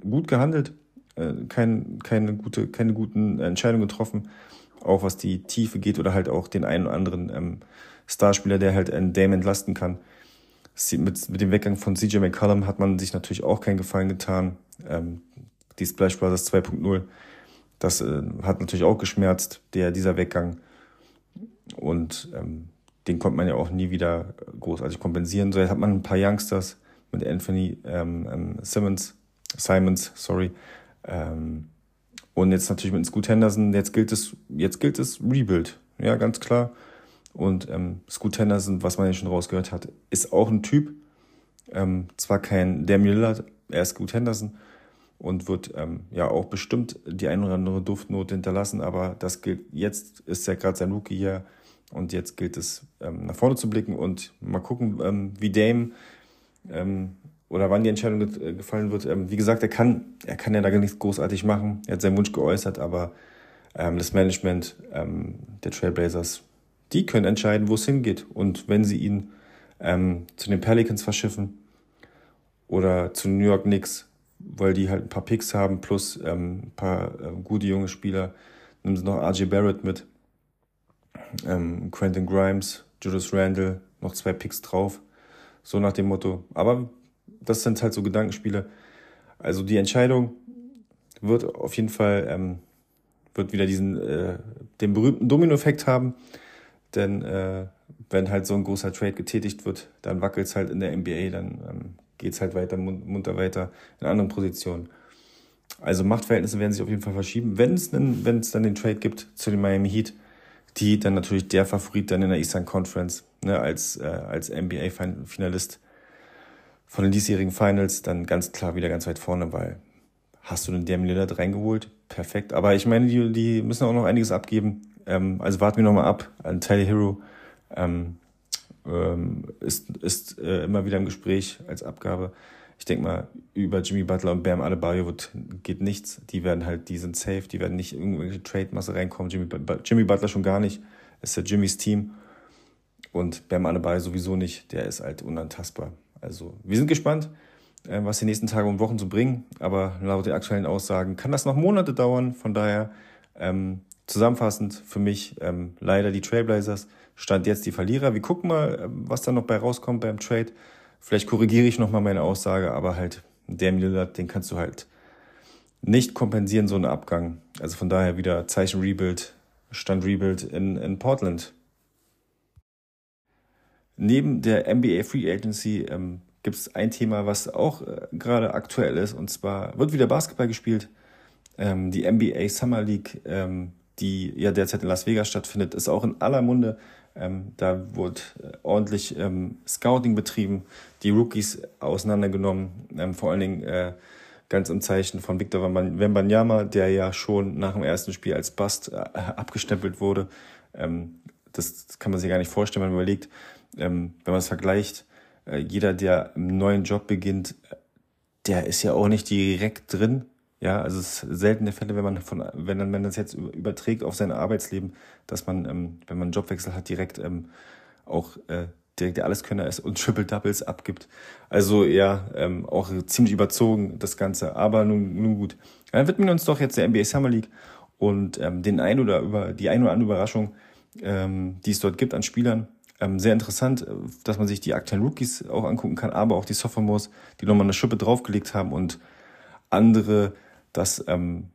gut gehandelt, äh, kein, keine, gute, keine guten Entscheidungen getroffen, auch was die Tiefe geht oder halt auch den einen oder anderen ähm, Starspieler, der halt einen Dame entlasten kann. Mit, mit dem Weggang von CJ McCollum hat man sich natürlich auch keinen Gefallen getan. Ähm, die Splash Brothers 2.0, das äh, hat natürlich auch geschmerzt, der, dieser Weggang. Und ähm, den konnte man ja auch nie wieder großartig kompensieren. So, jetzt hat man ein paar Youngsters mit Anthony ähm, ähm, Simmons, Simons, sorry. Ähm, und jetzt natürlich mit Scoot Henderson. Jetzt gilt es, jetzt gilt es Rebuild. Ja, ganz klar. Und ähm, Scoot Henderson, was man ja schon rausgehört hat, ist auch ein Typ. Ähm, zwar kein Damian Lillard, er ist Scoot Henderson und wird ähm, ja auch bestimmt die ein oder andere Duftnote hinterlassen, aber das gilt, jetzt ist ja gerade sein Rookie hier und jetzt gilt es, ähm, nach vorne zu blicken und mal gucken, ähm, wie Dame ähm, oder wann die Entscheidung äh, gefallen wird. Ähm, wie gesagt, er kann, er kann ja da gar nichts großartig machen. Er hat seinen Wunsch geäußert, aber ähm, das Management ähm, der Trailblazers, die können entscheiden, wo es hingeht. Und wenn sie ihn zu den Pelicans verschiffen oder zu New York Knicks, weil die halt ein paar Picks haben plus ein paar äh, gute junge Spieler, nehmen sie noch RJ Barrett mit ähm, Quentin Grimes, Julius Randle, noch zwei Picks drauf. So nach dem Motto. Aber das sind halt so Gedankenspiele. Also die Entscheidung wird auf jeden Fall, ähm, wird wieder diesen, äh, den berühmten Domino-Effekt haben. Denn äh, wenn halt so ein großer Trade getätigt wird, dann wackelt es halt in der NBA, dann ähm, geht es halt weiter, munter weiter in anderen Positionen. Also Machtverhältnisse werden sich auf jeden Fall verschieben. Wenn es dann den Trade gibt zu den Miami Heat, die dann natürlich der Favorit dann in der Eastern Conference ne, als, äh, als NBA-Finalist von den diesjährigen Finals dann ganz klar wieder ganz weit vorne, weil hast du den Damian Lillard reingeholt, perfekt. Aber ich meine, die, die müssen auch noch einiges abgeben. Ähm, also warten wir nochmal ab. Ein Tyler Hero ähm, ähm, ist, ist äh, immer wieder im Gespräch als Abgabe. Ich denke mal, über Jimmy Butler und Bam Adebayo wird, geht nichts. Die werden halt, die sind safe, die werden nicht irgendwelche Trade-Masse reinkommen. Jimmy, Jimmy Butler schon gar nicht. ist ja Jimmys Team. Und Bam Adebayo sowieso nicht. Der ist halt unantastbar. Also, wir sind gespannt, äh, was die nächsten Tage und Wochen zu bringen. Aber laut den aktuellen Aussagen kann das noch Monate dauern. Von daher, ähm, zusammenfassend für mich ähm, leider die Trailblazers. Stand jetzt die Verlierer. Wir gucken mal, ähm, was da noch bei rauskommt beim Trade. Vielleicht korrigiere ich nochmal meine Aussage, aber halt der Lillard, den kannst du halt nicht kompensieren, so einen Abgang. Also von daher wieder Zeichen Rebuild, Stand Rebuild in, in Portland. Neben der NBA Free Agency ähm, gibt es ein Thema, was auch äh, gerade aktuell ist, und zwar wird wieder Basketball gespielt. Ähm, die NBA Summer League, ähm, die ja derzeit in Las Vegas stattfindet, ist auch in aller Munde. Ähm, da wurde äh, ordentlich ähm, Scouting betrieben, die Rookies auseinandergenommen, ähm, vor allen Dingen äh, ganz im Zeichen von Victor Wembanyama, der ja schon nach dem ersten Spiel als Bust äh, abgestempelt wurde. Ähm, das, das, kann man sich gar nicht vorstellen, wenn man überlegt, ähm, wenn man es vergleicht, äh, jeder, der einen neuen Job beginnt, der ist ja auch nicht direkt drin ja, also es ist selten der Fälle, wenn man von, wenn man, wenn das jetzt überträgt auf sein Arbeitsleben, dass man, ähm, wenn man einen Jobwechsel hat, direkt ähm, auch äh, direkt der Alleskönner ist und (laughs) Triple Doubles abgibt. Also ja, ähm, auch ziemlich überzogen das Ganze. Aber nun, nun gut. Dann widmen wir uns doch jetzt der NBA Summer League und ähm, den ein oder über die ein oder andere Überraschung, ähm, die es dort gibt an Spielern. Ähm, sehr interessant, äh, dass man sich die aktuellen Rookies auch angucken kann, aber auch die Sophomores, die nochmal eine Schippe draufgelegt haben und andere das ähm,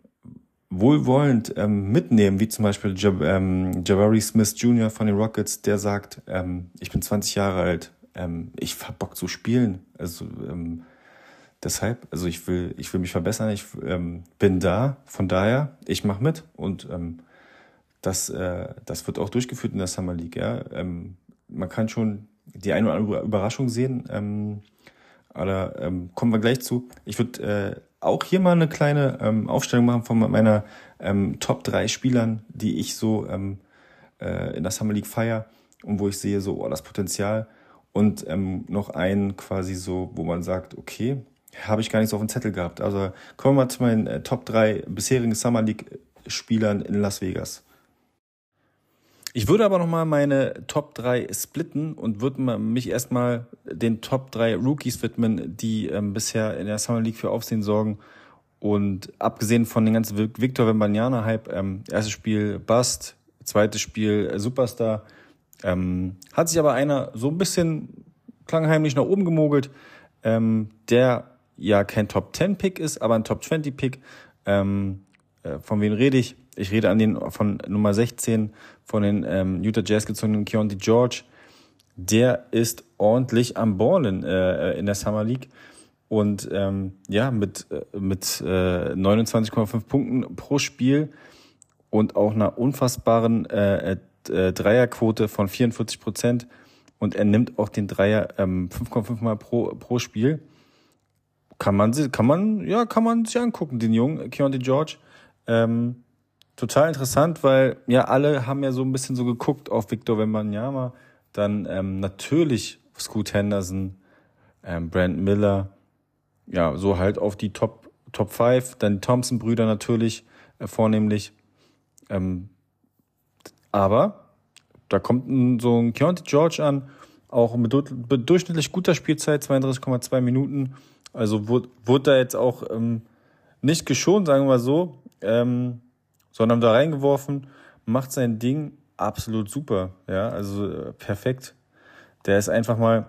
wohlwollend ähm, mitnehmen, wie zum Beispiel Jab ähm, Jabari Smith Jr. von den Rockets, der sagt, ähm, ich bin 20 Jahre alt, ähm, ich hab Bock zu spielen. Also ähm, deshalb, also ich will, ich will mich verbessern, ich ähm, bin da, von daher, ich mache mit und ähm, das, äh, das wird auch durchgeführt in der Summer League. Ja? Ähm, man kann schon die eine oder andere Überraschung sehen, ähm, aber ähm, kommen wir gleich zu. Ich würde äh, auch hier mal eine kleine ähm, Aufstellung machen von meiner ähm, Top 3 Spielern, die ich so ähm, äh, in der Summer League feier und wo ich sehe so, oh, das Potenzial. Und ähm, noch einen quasi so, wo man sagt, okay, habe ich gar nicht so auf dem Zettel gehabt. Also kommen wir mal zu meinen äh, Top 3 bisherigen Summer League Spielern in Las Vegas. Ich würde aber nochmal meine Top 3 splitten und würde mich erstmal den Top 3 Rookies widmen, die ähm, bisher in der Summer League für Aufsehen sorgen. Und abgesehen von den ganzen Victor Wembanyama-Hype, ähm, erstes Spiel Bust, zweites Spiel äh, Superstar, ähm, hat sich aber einer so ein bisschen klangheimlich nach oben gemogelt, ähm, der ja kein Top 10 Pick ist, aber ein Top 20 Pick. Ähm, äh, von wem rede ich? Ich rede an den von Nummer 16 von den ähm, Utah Jazz gezogenen Keontae George. Der ist ordentlich am Ballen äh, in der Summer League. Und ähm, ja, mit, äh, mit äh, 29,5 Punkten pro Spiel und auch einer unfassbaren äh, äh, Dreierquote von 44 Prozent. Und er nimmt auch den Dreier ähm, 5,5 Mal pro, pro Spiel. Kann man, kann man, ja, kann man sich angucken, den jungen Keontae George. Ähm, total interessant, weil ja alle haben ja so ein bisschen so geguckt auf Victor Wembanyama. Dann ähm, natürlich Scoot Henderson, ähm, Brandon Miller, ja, so halt auf die Top, Top 5. Dann die Thompson-Brüder natürlich äh, vornehmlich. Ähm, aber da kommt ein, so ein Keontae George an, auch mit durchschnittlich guter Spielzeit, 32,2 Minuten. Also wurde, wurde da jetzt auch ähm, nicht geschont, sagen wir mal so. Ähm, sondern da reingeworfen, macht sein Ding absolut super. Ja, also äh, perfekt. Der ist einfach mal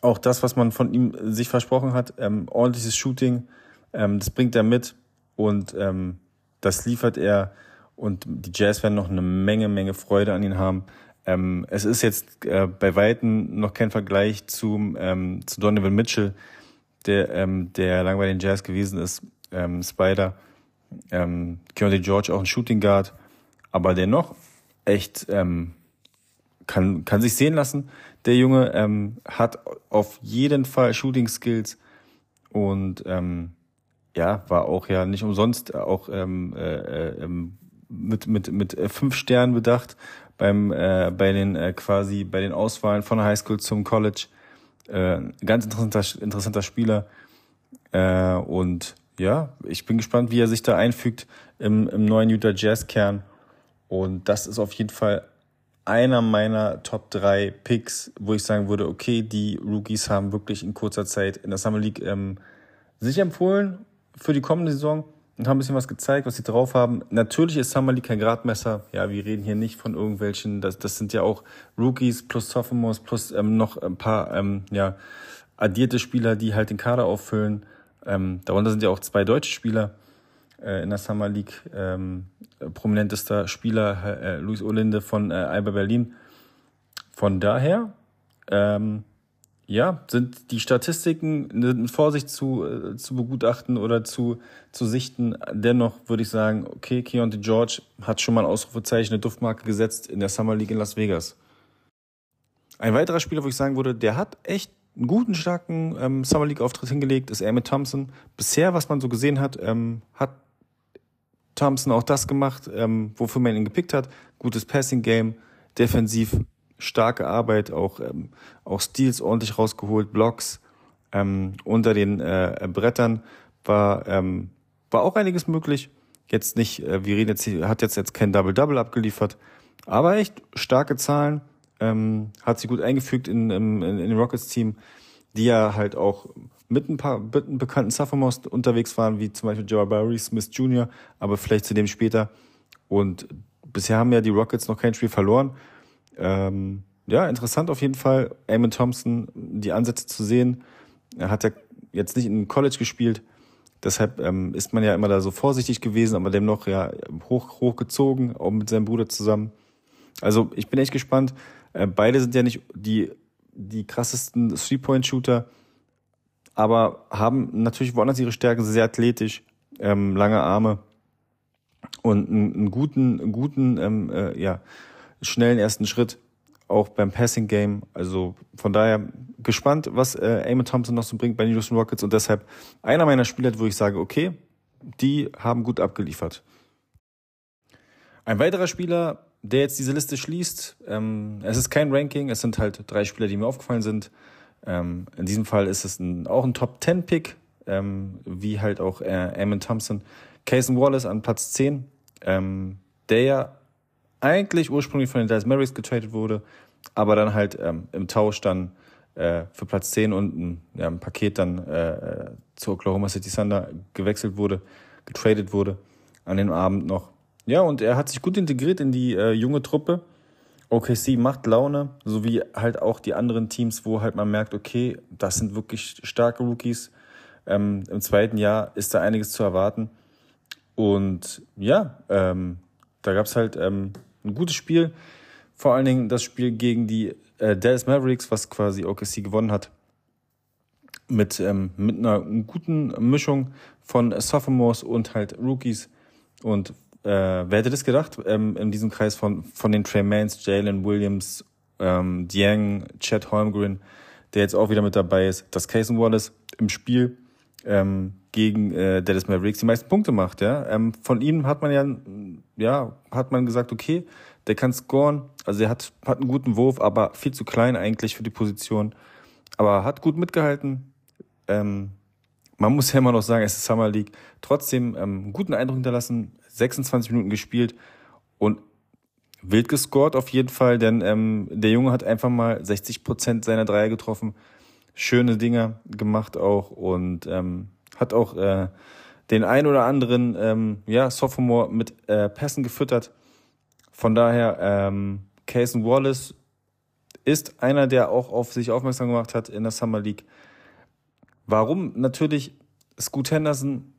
auch das, was man von ihm sich versprochen hat, ähm, ordentliches Shooting, ähm, das bringt er mit und ähm, das liefert er und die Jazz werden noch eine Menge, Menge Freude an ihn haben. Ähm, es ist jetzt äh, bei Weitem noch kein Vergleich zum, ähm, zu Donovan Mitchell, der, ähm, der lang bei den Jazz gewesen ist, ähm, Spider. Ähm, Keontae George auch ein Shooting Guard, aber dennoch echt ähm, kann, kann sich sehen lassen. Der Junge ähm, hat auf jeden Fall Shooting Skills und ähm, ja, war auch ja nicht umsonst auch ähm, äh, ähm, mit, mit, mit fünf Sternen bedacht beim äh, bei den äh, quasi bei den Auswahlen von der Highschool zum College. Äh, ganz interessanter, interessanter Spieler. Äh, und ja, ich bin gespannt, wie er sich da einfügt im, im neuen Utah Jazz Kern. Und das ist auf jeden Fall einer meiner Top 3 Picks, wo ich sagen würde, okay, die Rookies haben wirklich in kurzer Zeit in der Summer League ähm, sich empfohlen für die kommende Saison und haben ein bisschen was gezeigt, was sie drauf haben. Natürlich ist Summer League kein Gradmesser. Ja, wir reden hier nicht von irgendwelchen, das, das sind ja auch Rookies plus Sophomores plus ähm, noch ein paar ähm, ja, addierte Spieler, die halt den Kader auffüllen. Ähm, darunter sind ja auch zwei deutsche Spieler äh, in der Summer League. Ähm, prominentester Spieler äh, Luis Olinde von äh, Alba Berlin. Von daher, ähm, ja, sind die Statistiken mit Vorsicht zu, äh, zu begutachten oder zu, zu sichten. Dennoch würde ich sagen, okay, Keontae George hat schon mal ein Ausrufezeichen, eine Duftmarke gesetzt in der Summer League in Las Vegas. Ein weiterer Spieler, wo ich sagen würde, der hat echt einen guten, starken ähm, Summer League-Auftritt hingelegt, ist Emmett Thompson. Bisher, was man so gesehen hat, ähm, hat Thompson auch das gemacht, ähm, wofür man ihn gepickt hat. Gutes Passing-Game, defensiv starke Arbeit, auch, ähm, auch Steals ordentlich rausgeholt, Blocks ähm, unter den äh, Brettern war, ähm, war auch einiges möglich. Jetzt nicht, äh, wir reden jetzt, hat jetzt, jetzt kein Double-Double abgeliefert, aber echt starke Zahlen, ähm, hat sich gut eingefügt in, in, in den Rockets-Team, die ja halt auch mit ein paar mit bekannten Sophomores unterwegs waren, wie zum Beispiel Jabari Smith Jr., aber vielleicht zu dem später. Und bisher haben ja die Rockets noch kein Spiel verloren ähm, ja, interessant auf jeden Fall, Eamon Thompson, die Ansätze zu sehen. Er hat ja jetzt nicht in College gespielt, deshalb ähm, ist man ja immer da so vorsichtig gewesen, aber dennoch ja hoch, hochgezogen, auch mit seinem Bruder zusammen. Also ich bin echt gespannt. Äh, beide sind ja nicht die, die krassesten Three-Point-Shooter, aber haben natürlich woanders ihre Stärken, sehr athletisch, ähm, lange Arme und einen, guten, einen guten ähm, äh, ja, schnellen ersten Schritt, auch beim Passing Game. Also von daher gespannt, was äh, Eamon Thompson noch so bringt bei den Houston Rockets und deshalb einer meiner Spieler, wo ich sage, okay, die haben gut abgeliefert. Ein weiterer Spieler, der jetzt diese Liste schließt, ähm, es ist kein Ranking, es sind halt drei Spieler, die mir aufgefallen sind. Ähm, in diesem Fall ist es ein, auch ein Top 10 Pick, ähm, wie halt auch äh, Eamon Thompson. Cason Wallace an Platz 10, ähm, der ja eigentlich ursprünglich von den Dallas Mavericks getradet wurde, aber dann halt ähm, im Tausch dann äh, für Platz 10 und ein, ja, ein Paket dann äh, zu Oklahoma City Thunder gewechselt wurde, getradet wurde an dem Abend noch. Ja, und er hat sich gut integriert in die äh, junge Truppe. OKC macht Laune, so wie halt auch die anderen Teams, wo halt man merkt, okay, das sind wirklich starke Rookies. Ähm, Im zweiten Jahr ist da einiges zu erwarten. Und ja, ähm, da gab's halt ähm, ein gutes Spiel. Vor allen Dingen das Spiel gegen die äh, Dallas Mavericks, was quasi OKC gewonnen hat. Mit, ähm, mit einer guten Mischung von Sophomores und halt Rookies. Und äh, wer hätte das gedacht, ähm, in diesem Kreis von, von den Trey Mans, Jalen Williams, ähm, Dieng, Chad Holmgren, der jetzt auch wieder mit dabei ist, dass Cason Wallace im Spiel ähm, gegen äh, Dallas Mavericks die meisten Punkte macht. Ja? Ähm, von ihm hat man ja, ja, hat man gesagt, okay, der kann scoren. Also er hat, hat einen guten Wurf, aber viel zu klein eigentlich für die Position. Aber hat gut mitgehalten. Ähm, man muss ja immer noch sagen, es ist Summer League. Trotzdem ähm, guten Eindruck hinterlassen, 26 Minuten gespielt und wild gescored auf jeden Fall, denn ähm, der Junge hat einfach mal 60 Prozent seiner Dreier getroffen schöne Dinge gemacht auch und ähm, hat auch äh, den ein oder anderen ähm, ja, Sophomore mit äh, Pässen gefüttert. Von daher, ähm, Cason Wallace ist einer, der auch auf sich aufmerksam gemacht hat in der Summer League. Warum? Natürlich, Scoot Henderson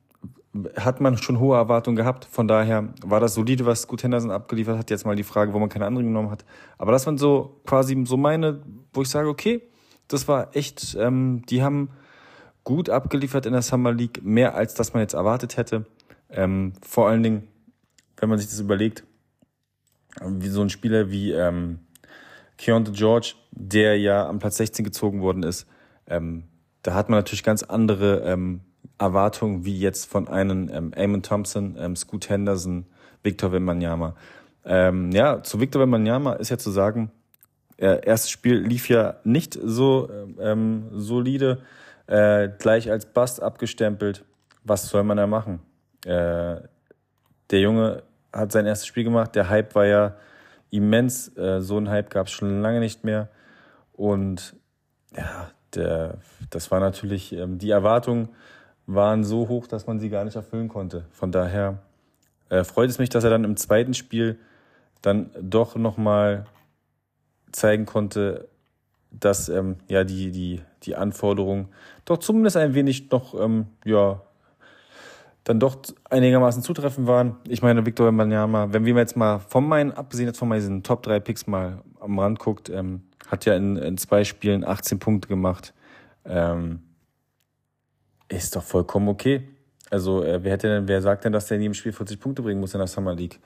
hat man schon hohe Erwartungen gehabt. Von daher war das solide, was Scoot Henderson abgeliefert hat. Jetzt mal die Frage, wo man keine anderen genommen hat. Aber das waren so quasi so meine, wo ich sage, okay, das war echt, ähm, die haben gut abgeliefert in der Summer League, mehr als das man jetzt erwartet hätte. Ähm, vor allen Dingen, wenn man sich das überlegt, wie so ein Spieler wie ähm, Keontae George, der ja am Platz 16 gezogen worden ist, ähm, da hat man natürlich ganz andere ähm, Erwartungen wie jetzt von einem ähm, Eamon Thompson, ähm, Scoot Henderson, Victor Wembanyama. Ähm, ja, zu Victor Wembanyama ist ja zu sagen, äh, erstes Spiel lief ja nicht so ähm, solide, äh, gleich als Bust abgestempelt. Was soll man da machen? Äh, der Junge hat sein erstes Spiel gemacht, der Hype war ja immens, äh, so ein Hype gab es schon lange nicht mehr. Und ja, der, das war natürlich, ähm, die Erwartungen waren so hoch, dass man sie gar nicht erfüllen konnte. Von daher äh, freut es mich, dass er dann im zweiten Spiel dann doch nochmal zeigen konnte, dass ähm, ja die, die, die Anforderungen doch zumindest ein wenig noch, ähm, ja, dann doch einigermaßen zutreffend waren. Ich meine, Victor Wembanyama, wenn wir jetzt mal von meinen, abgesehen jetzt von meinen Top 3 Picks mal am Rand guckt, ähm, hat ja in, in zwei Spielen 18 Punkte gemacht. Ähm, ist doch vollkommen okay. Also, äh, wer hätte denn, wer sagt denn, dass der in jedem Spiel 40 Punkte bringen muss in der Summer League?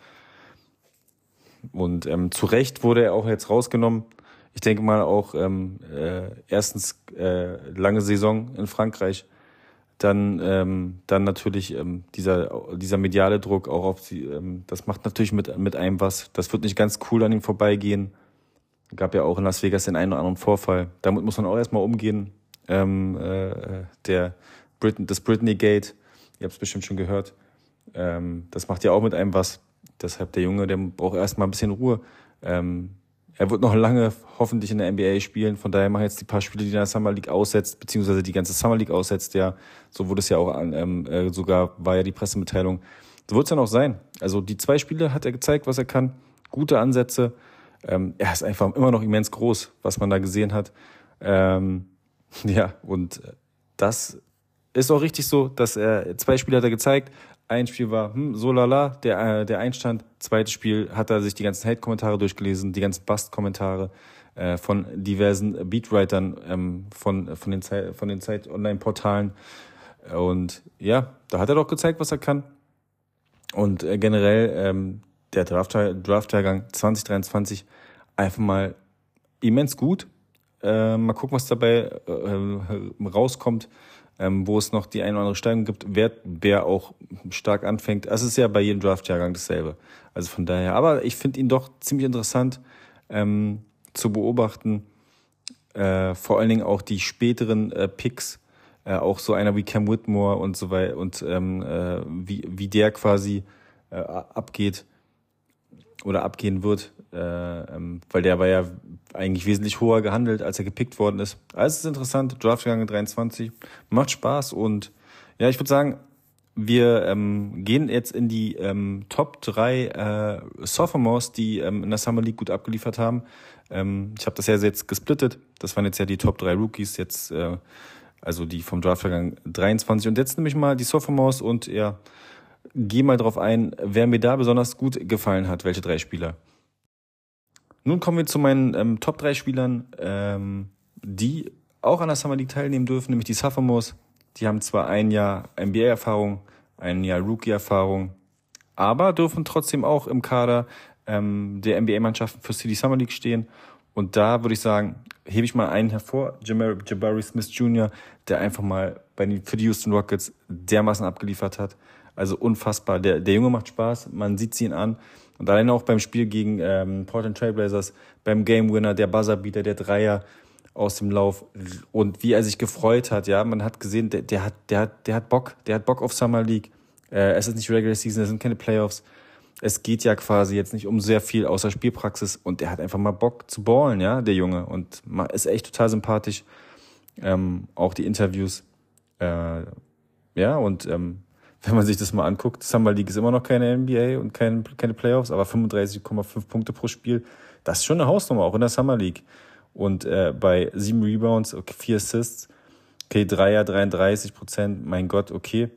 Und ähm, zu Recht wurde er auch jetzt rausgenommen. Ich denke mal auch ähm, äh, erstens äh, lange Saison in Frankreich, dann dann natürlich dieser dieser mediale Druck auch auf sie. das macht natürlich mit mit einem was. Das wird nicht ganz cool an ihm vorbeigehen. Gab ja auch in Las Vegas den einen oder anderen Vorfall. Damit muss man auch erstmal umgehen. Ähm, äh, der Brit das Britney Gate, ihr habt es bestimmt schon gehört. Ähm, das macht ja auch mit einem was. Deshalb der Junge, der braucht erstmal ein bisschen Ruhe. Ähm, er wird noch lange hoffentlich in der NBA spielen. Von daher machen jetzt die paar Spiele, die in der Summer League aussetzt, beziehungsweise die ganze Summer League aussetzt, ja. So wurde es ja auch an, ähm, äh, sogar war ja die Pressemitteilung. So wird es dann auch sein. Also die zwei Spiele hat er gezeigt, was er kann. Gute Ansätze. Ähm, er ist einfach immer noch immens groß, was man da gesehen hat. Ähm, (laughs) ja, und das ist auch richtig so, dass er zwei Spiele hat er gezeigt. Ein Spiel war hm, so lala, der, äh, der Einstand. Zweites Spiel hat er sich die ganzen Hate-Kommentare durchgelesen, die ganzen Bust-Kommentare äh, von diversen Beatwritern ähm, von, von den, Zeit, von den Zeit-Online-Portalen. Und ja, da hat er doch gezeigt, was er kann. Und äh, generell ähm, der Draft-Jahrgang Draft 2023 einfach mal immens gut. Äh, mal gucken, was dabei äh, rauskommt, ähm, wo es noch die eine oder andere Steigung gibt, wer, wer auch stark anfängt. Das ist ja bei jedem Draft-Jahrgang dasselbe. Also von daher, aber ich finde ihn doch ziemlich interessant ähm, zu beobachten. Äh, vor allen Dingen auch die späteren äh, Picks, äh, auch so einer wie Cam Whitmore und so weiter und ähm, äh, wie, wie der quasi äh, abgeht oder abgehen wird, ähm, weil der war ja eigentlich wesentlich hoher gehandelt, als er gepickt worden ist. Also es ist interessant, Draftgang 23, macht Spaß und ja, ich würde sagen, wir ähm, gehen jetzt in die ähm, Top 3 äh, Sophomores, die ähm, in der Summer League gut abgeliefert haben. Ähm, ich habe das ja jetzt gesplittet. Das waren jetzt ja die Top 3 Rookies, jetzt äh, also die vom Draftgang 23. Und jetzt nehme ich mal die Sophomores und ja, gehe mal drauf ein, wer mir da besonders gut gefallen hat, welche drei Spieler. Nun kommen wir zu meinen ähm, Top 3 Spielern, ähm, die auch an der Summer League teilnehmen dürfen, nämlich die Sophomores. Die haben zwar ein Jahr NBA-Erfahrung, ein Jahr Rookie-Erfahrung, aber dürfen trotzdem auch im Kader ähm, der NBA-Mannschaften für City Summer League stehen. Und da würde ich sagen, hebe ich mal einen hervor, Jabari Smith Jr., der einfach mal bei den, für die Houston Rockets dermaßen abgeliefert hat. Also unfassbar. Der, der Junge macht Spaß, man sieht sie ihn an. Und alleine auch beim Spiel gegen ähm, Portland Trailblazers, beim Game Winner, der Buzzerbeater, der Dreier aus dem Lauf und wie er sich gefreut hat, ja, man hat gesehen, der, der hat, der hat, der hat Bock, der hat Bock auf Summer League. Äh, es ist nicht Regular Season, es sind keine Playoffs. Es geht ja quasi jetzt nicht um sehr viel außer Spielpraxis und der hat einfach mal Bock zu ballen, ja, der Junge und ist echt total sympathisch. Ähm, auch die Interviews, äh, ja, und ähm, wenn man sich das mal anguckt, Summer League ist immer noch keine NBA und keine, keine Playoffs, aber 35,5 Punkte pro Spiel, das ist schon eine Hausnummer, auch in der Summer League. Und äh, bei sieben Rebounds, okay, vier Assists, okay, Dreier, 33 Prozent, mein Gott, okay.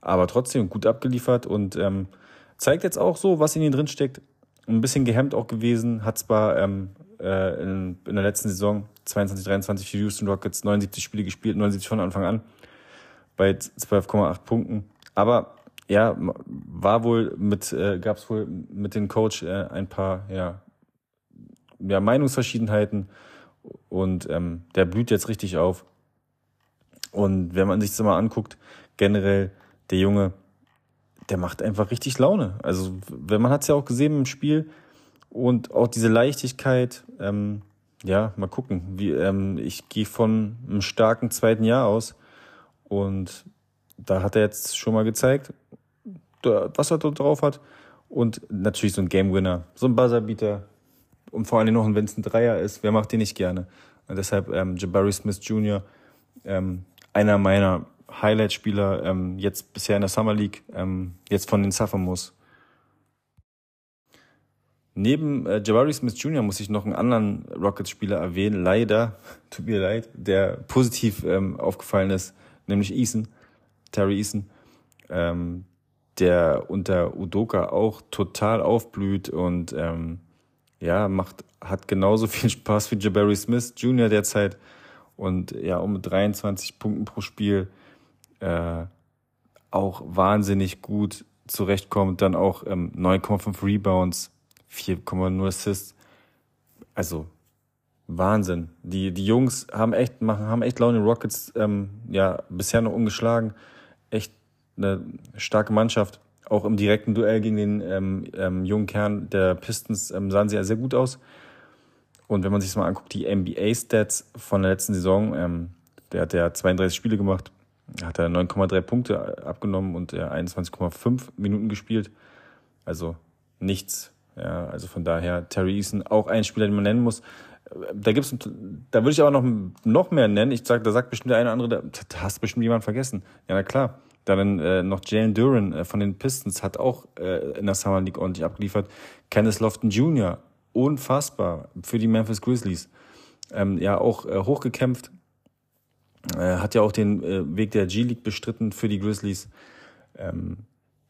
Aber trotzdem gut abgeliefert und ähm, zeigt jetzt auch so, was in ihm drin steckt. Ein bisschen gehemmt auch gewesen, hat zwar ähm, äh, in, in der letzten Saison 22, 23 für Houston Rockets 79 Spiele gespielt, 79 von Anfang an, bei 12,8 Punkten aber ja, war wohl mit, äh, gab es wohl mit dem Coach äh, ein paar ja, ja, Meinungsverschiedenheiten und ähm, der blüht jetzt richtig auf. Und wenn man sich das mal anguckt, generell der Junge, der macht einfach richtig Laune. Also, wenn man hat es ja auch gesehen im Spiel und auch diese Leichtigkeit, ähm, ja, mal gucken. Wie, ähm, ich gehe von einem starken zweiten Jahr aus und da hat er jetzt schon mal gezeigt, was er dort drauf hat. Und natürlich so ein Game Winner, so ein Buzzerbeater. Und vor allem noch, wenn es ein Dreier ist, wer macht den nicht gerne? Und deshalb ähm, Jabari Smith Jr., ähm, einer meiner Highlight-Spieler ähm, jetzt bisher in der Summer League, ähm, jetzt von den Sophomores. Neben äh, Jabari Smith Jr. muss ich noch einen anderen Rockets-Spieler erwähnen, leider, (laughs) tut mir leid, der positiv ähm, aufgefallen ist, nämlich Eason, Terry Eason, ähm, der unter Udoka auch total aufblüht und ähm, ja, macht, hat genauso (laughs) viel Spaß wie Jabari Smith Jr. derzeit und ja, um 23 Punkten pro Spiel äh, auch wahnsinnig gut zurechtkommt, dann auch ähm, 9,5 Rebounds, 4,0 Assists. Also Wahnsinn. Die, die Jungs haben echt, machen, haben echt Laune Rockets, ähm, ja, bisher noch ungeschlagen. Eine starke Mannschaft. Auch im direkten Duell gegen den ähm, ähm, jungen Kern der Pistons ähm, sahen sie ja sehr gut aus. Und wenn man sich das mal anguckt, die NBA-Stats von der letzten Saison, ähm, der hat ja 32 Spiele gemacht, hat er 9,3 Punkte abgenommen und er 21,5 Minuten gespielt. Also nichts. Ja, also von daher Terry Eason auch ein Spieler, den man nennen muss da gibt's, da würde ich aber noch, noch mehr nennen. Ich sag, da sagt bestimmt der eine oder andere, da hast bestimmt jemand vergessen. Ja, na klar. Dann äh, noch Jalen Duran äh, von den Pistons hat auch äh, in der Summer League ordentlich abgeliefert. Kenneth Lofton Jr., unfassbar für die Memphis Grizzlies. Ähm, ja, auch äh, hochgekämpft. Äh, hat ja auch den äh, Weg der G-League bestritten für die Grizzlies. Ähm,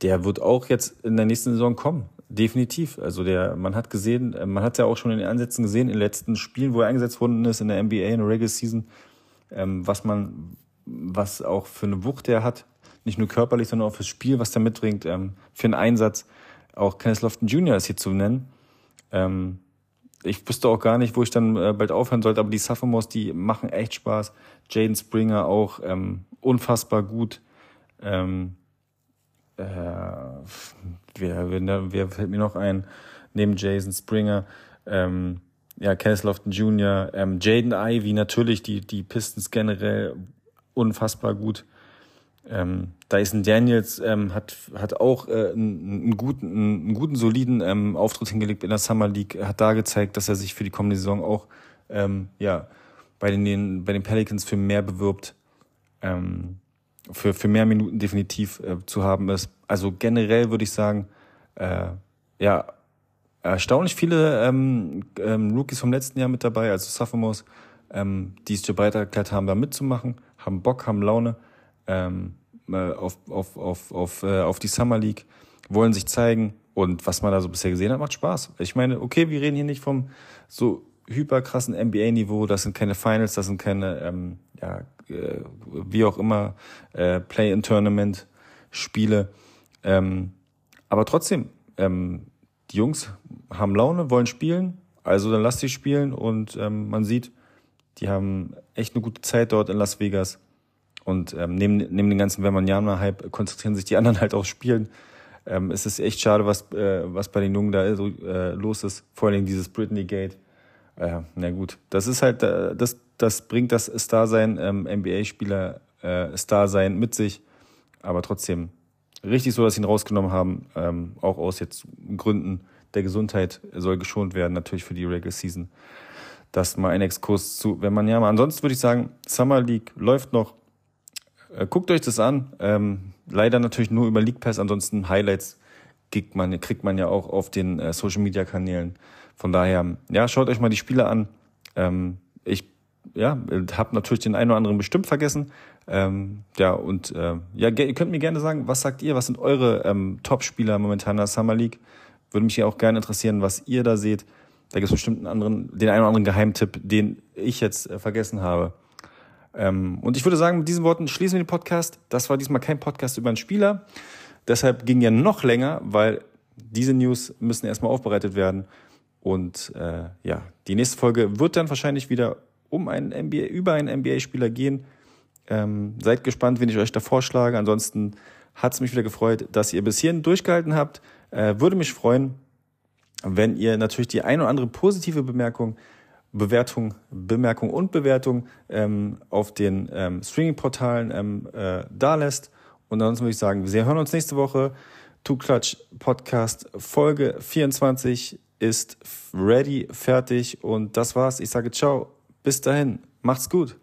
der wird auch jetzt in der nächsten Saison kommen definitiv. Also der, man hat gesehen, äh, man hat ja auch schon in den Ansätzen gesehen, in den letzten Spielen, wo er eingesetzt worden ist, in der NBA, in der Regular Season, ähm, was man, was auch für eine Wucht er hat. Nicht nur körperlich, sondern auch fürs Spiel, was er mitbringt, ähm, für einen Einsatz. Auch Kenneth Lofton Jr. ist hier zu nennen. Ähm, ich wüsste auch gar nicht, wo ich dann äh, bald aufhören sollte, aber die Sophomores, die machen echt Spaß. Jaden Springer auch ähm, unfassbar gut. Ähm, äh, wer, wer, wer fällt mir noch ein? Neben Jason Springer, ähm, ja, Kenneth Lofton Jr., ähm, Jaden Ivy, natürlich, die, die Pistons generell unfassbar gut. Ähm, Dyson Daniels ähm, hat, hat auch äh, einen, guten, einen guten, soliden ähm, Auftritt hingelegt in der Summer League, hat da gezeigt, dass er sich für die kommende Saison auch ähm, ja, bei, den, bei den Pelicans für mehr bewirbt. Ähm, für, für mehr Minuten definitiv äh, zu haben ist. Also generell würde ich sagen, äh, ja, erstaunlich viele ähm, ähm, Rookies vom letzten Jahr mit dabei, also Sophomores, ähm, die es bereit erklärt haben, da mitzumachen, haben Bock, haben Laune ähm, äh, auf, auf, auf, auf, äh, auf die Summer League, wollen sich zeigen und was man da so bisher gesehen hat, macht Spaß. Ich meine, okay, wir reden hier nicht vom so hyperkrassen NBA-Niveau, das sind keine Finals, das sind keine ähm, ja, äh, wie auch immer, äh, Play-in-Tournament-Spiele. Ähm, aber trotzdem, ähm, die Jungs haben Laune, wollen spielen, also dann lass sie spielen und ähm, man sieht, die haben echt eine gute Zeit dort in Las Vegas. Und ähm, neben, neben den ganzen Vermaniana-Hype konzentrieren sich die anderen halt aufs Spielen. Ähm, es ist echt schade, was, äh, was bei den Jungen da so, äh, los ist. Vor allem dieses Britney Gate. Äh, na gut, das ist halt, äh, das, das bringt das Star-Sein, ähm, NBA-Spieler äh, Star-Sein mit sich. Aber trotzdem richtig so, dass sie ihn rausgenommen haben, ähm, auch aus jetzt Gründen der Gesundheit soll geschont werden, natürlich für die Regular Season. Das mal ein Exkurs zu, wenn ansonsten würde ich sagen, Summer League läuft noch. Äh, guckt euch das an. Ähm, leider natürlich nur über League Pass, ansonsten Highlights kriegt man, kriegt man ja auch auf den äh, Social Media Kanälen. Von daher, ja, schaut euch mal die Spiele an. Ähm, ich ja, habe natürlich den einen oder anderen bestimmt vergessen. Ähm, ja, und äh, ja, ihr könnt mir gerne sagen, was sagt ihr, was sind eure ähm, Top-Spieler momentan in der Summer League? Würde mich ja auch gerne interessieren, was ihr da seht. Da gibt es bestimmt einen anderen, den einen oder anderen Geheimtipp, den ich jetzt äh, vergessen habe. Ähm, und ich würde sagen, mit diesen Worten schließen wir den Podcast. Das war diesmal kein Podcast über einen Spieler. Deshalb ging ja noch länger, weil diese News müssen erstmal aufbereitet werden. Und äh, ja, die nächste Folge wird dann wahrscheinlich wieder um einen NBA, über einen NBA-Spieler gehen. Ähm, seid gespannt, wen ich euch da vorschlage. Ansonsten hat es mich wieder gefreut, dass ihr bis hierhin durchgehalten habt. Äh, würde mich freuen, wenn ihr natürlich die ein oder andere positive Bemerkung, Bewertung, Bemerkung und Bewertung ähm, auf den ähm, Streaming-Portalen ähm, äh, da lässt. Und ansonsten würde ich sagen, wir hören uns nächste Woche. Two Clutch Podcast Folge 24 ist ready, fertig und das war's. Ich sage ciao. Bis dahin. Macht's gut.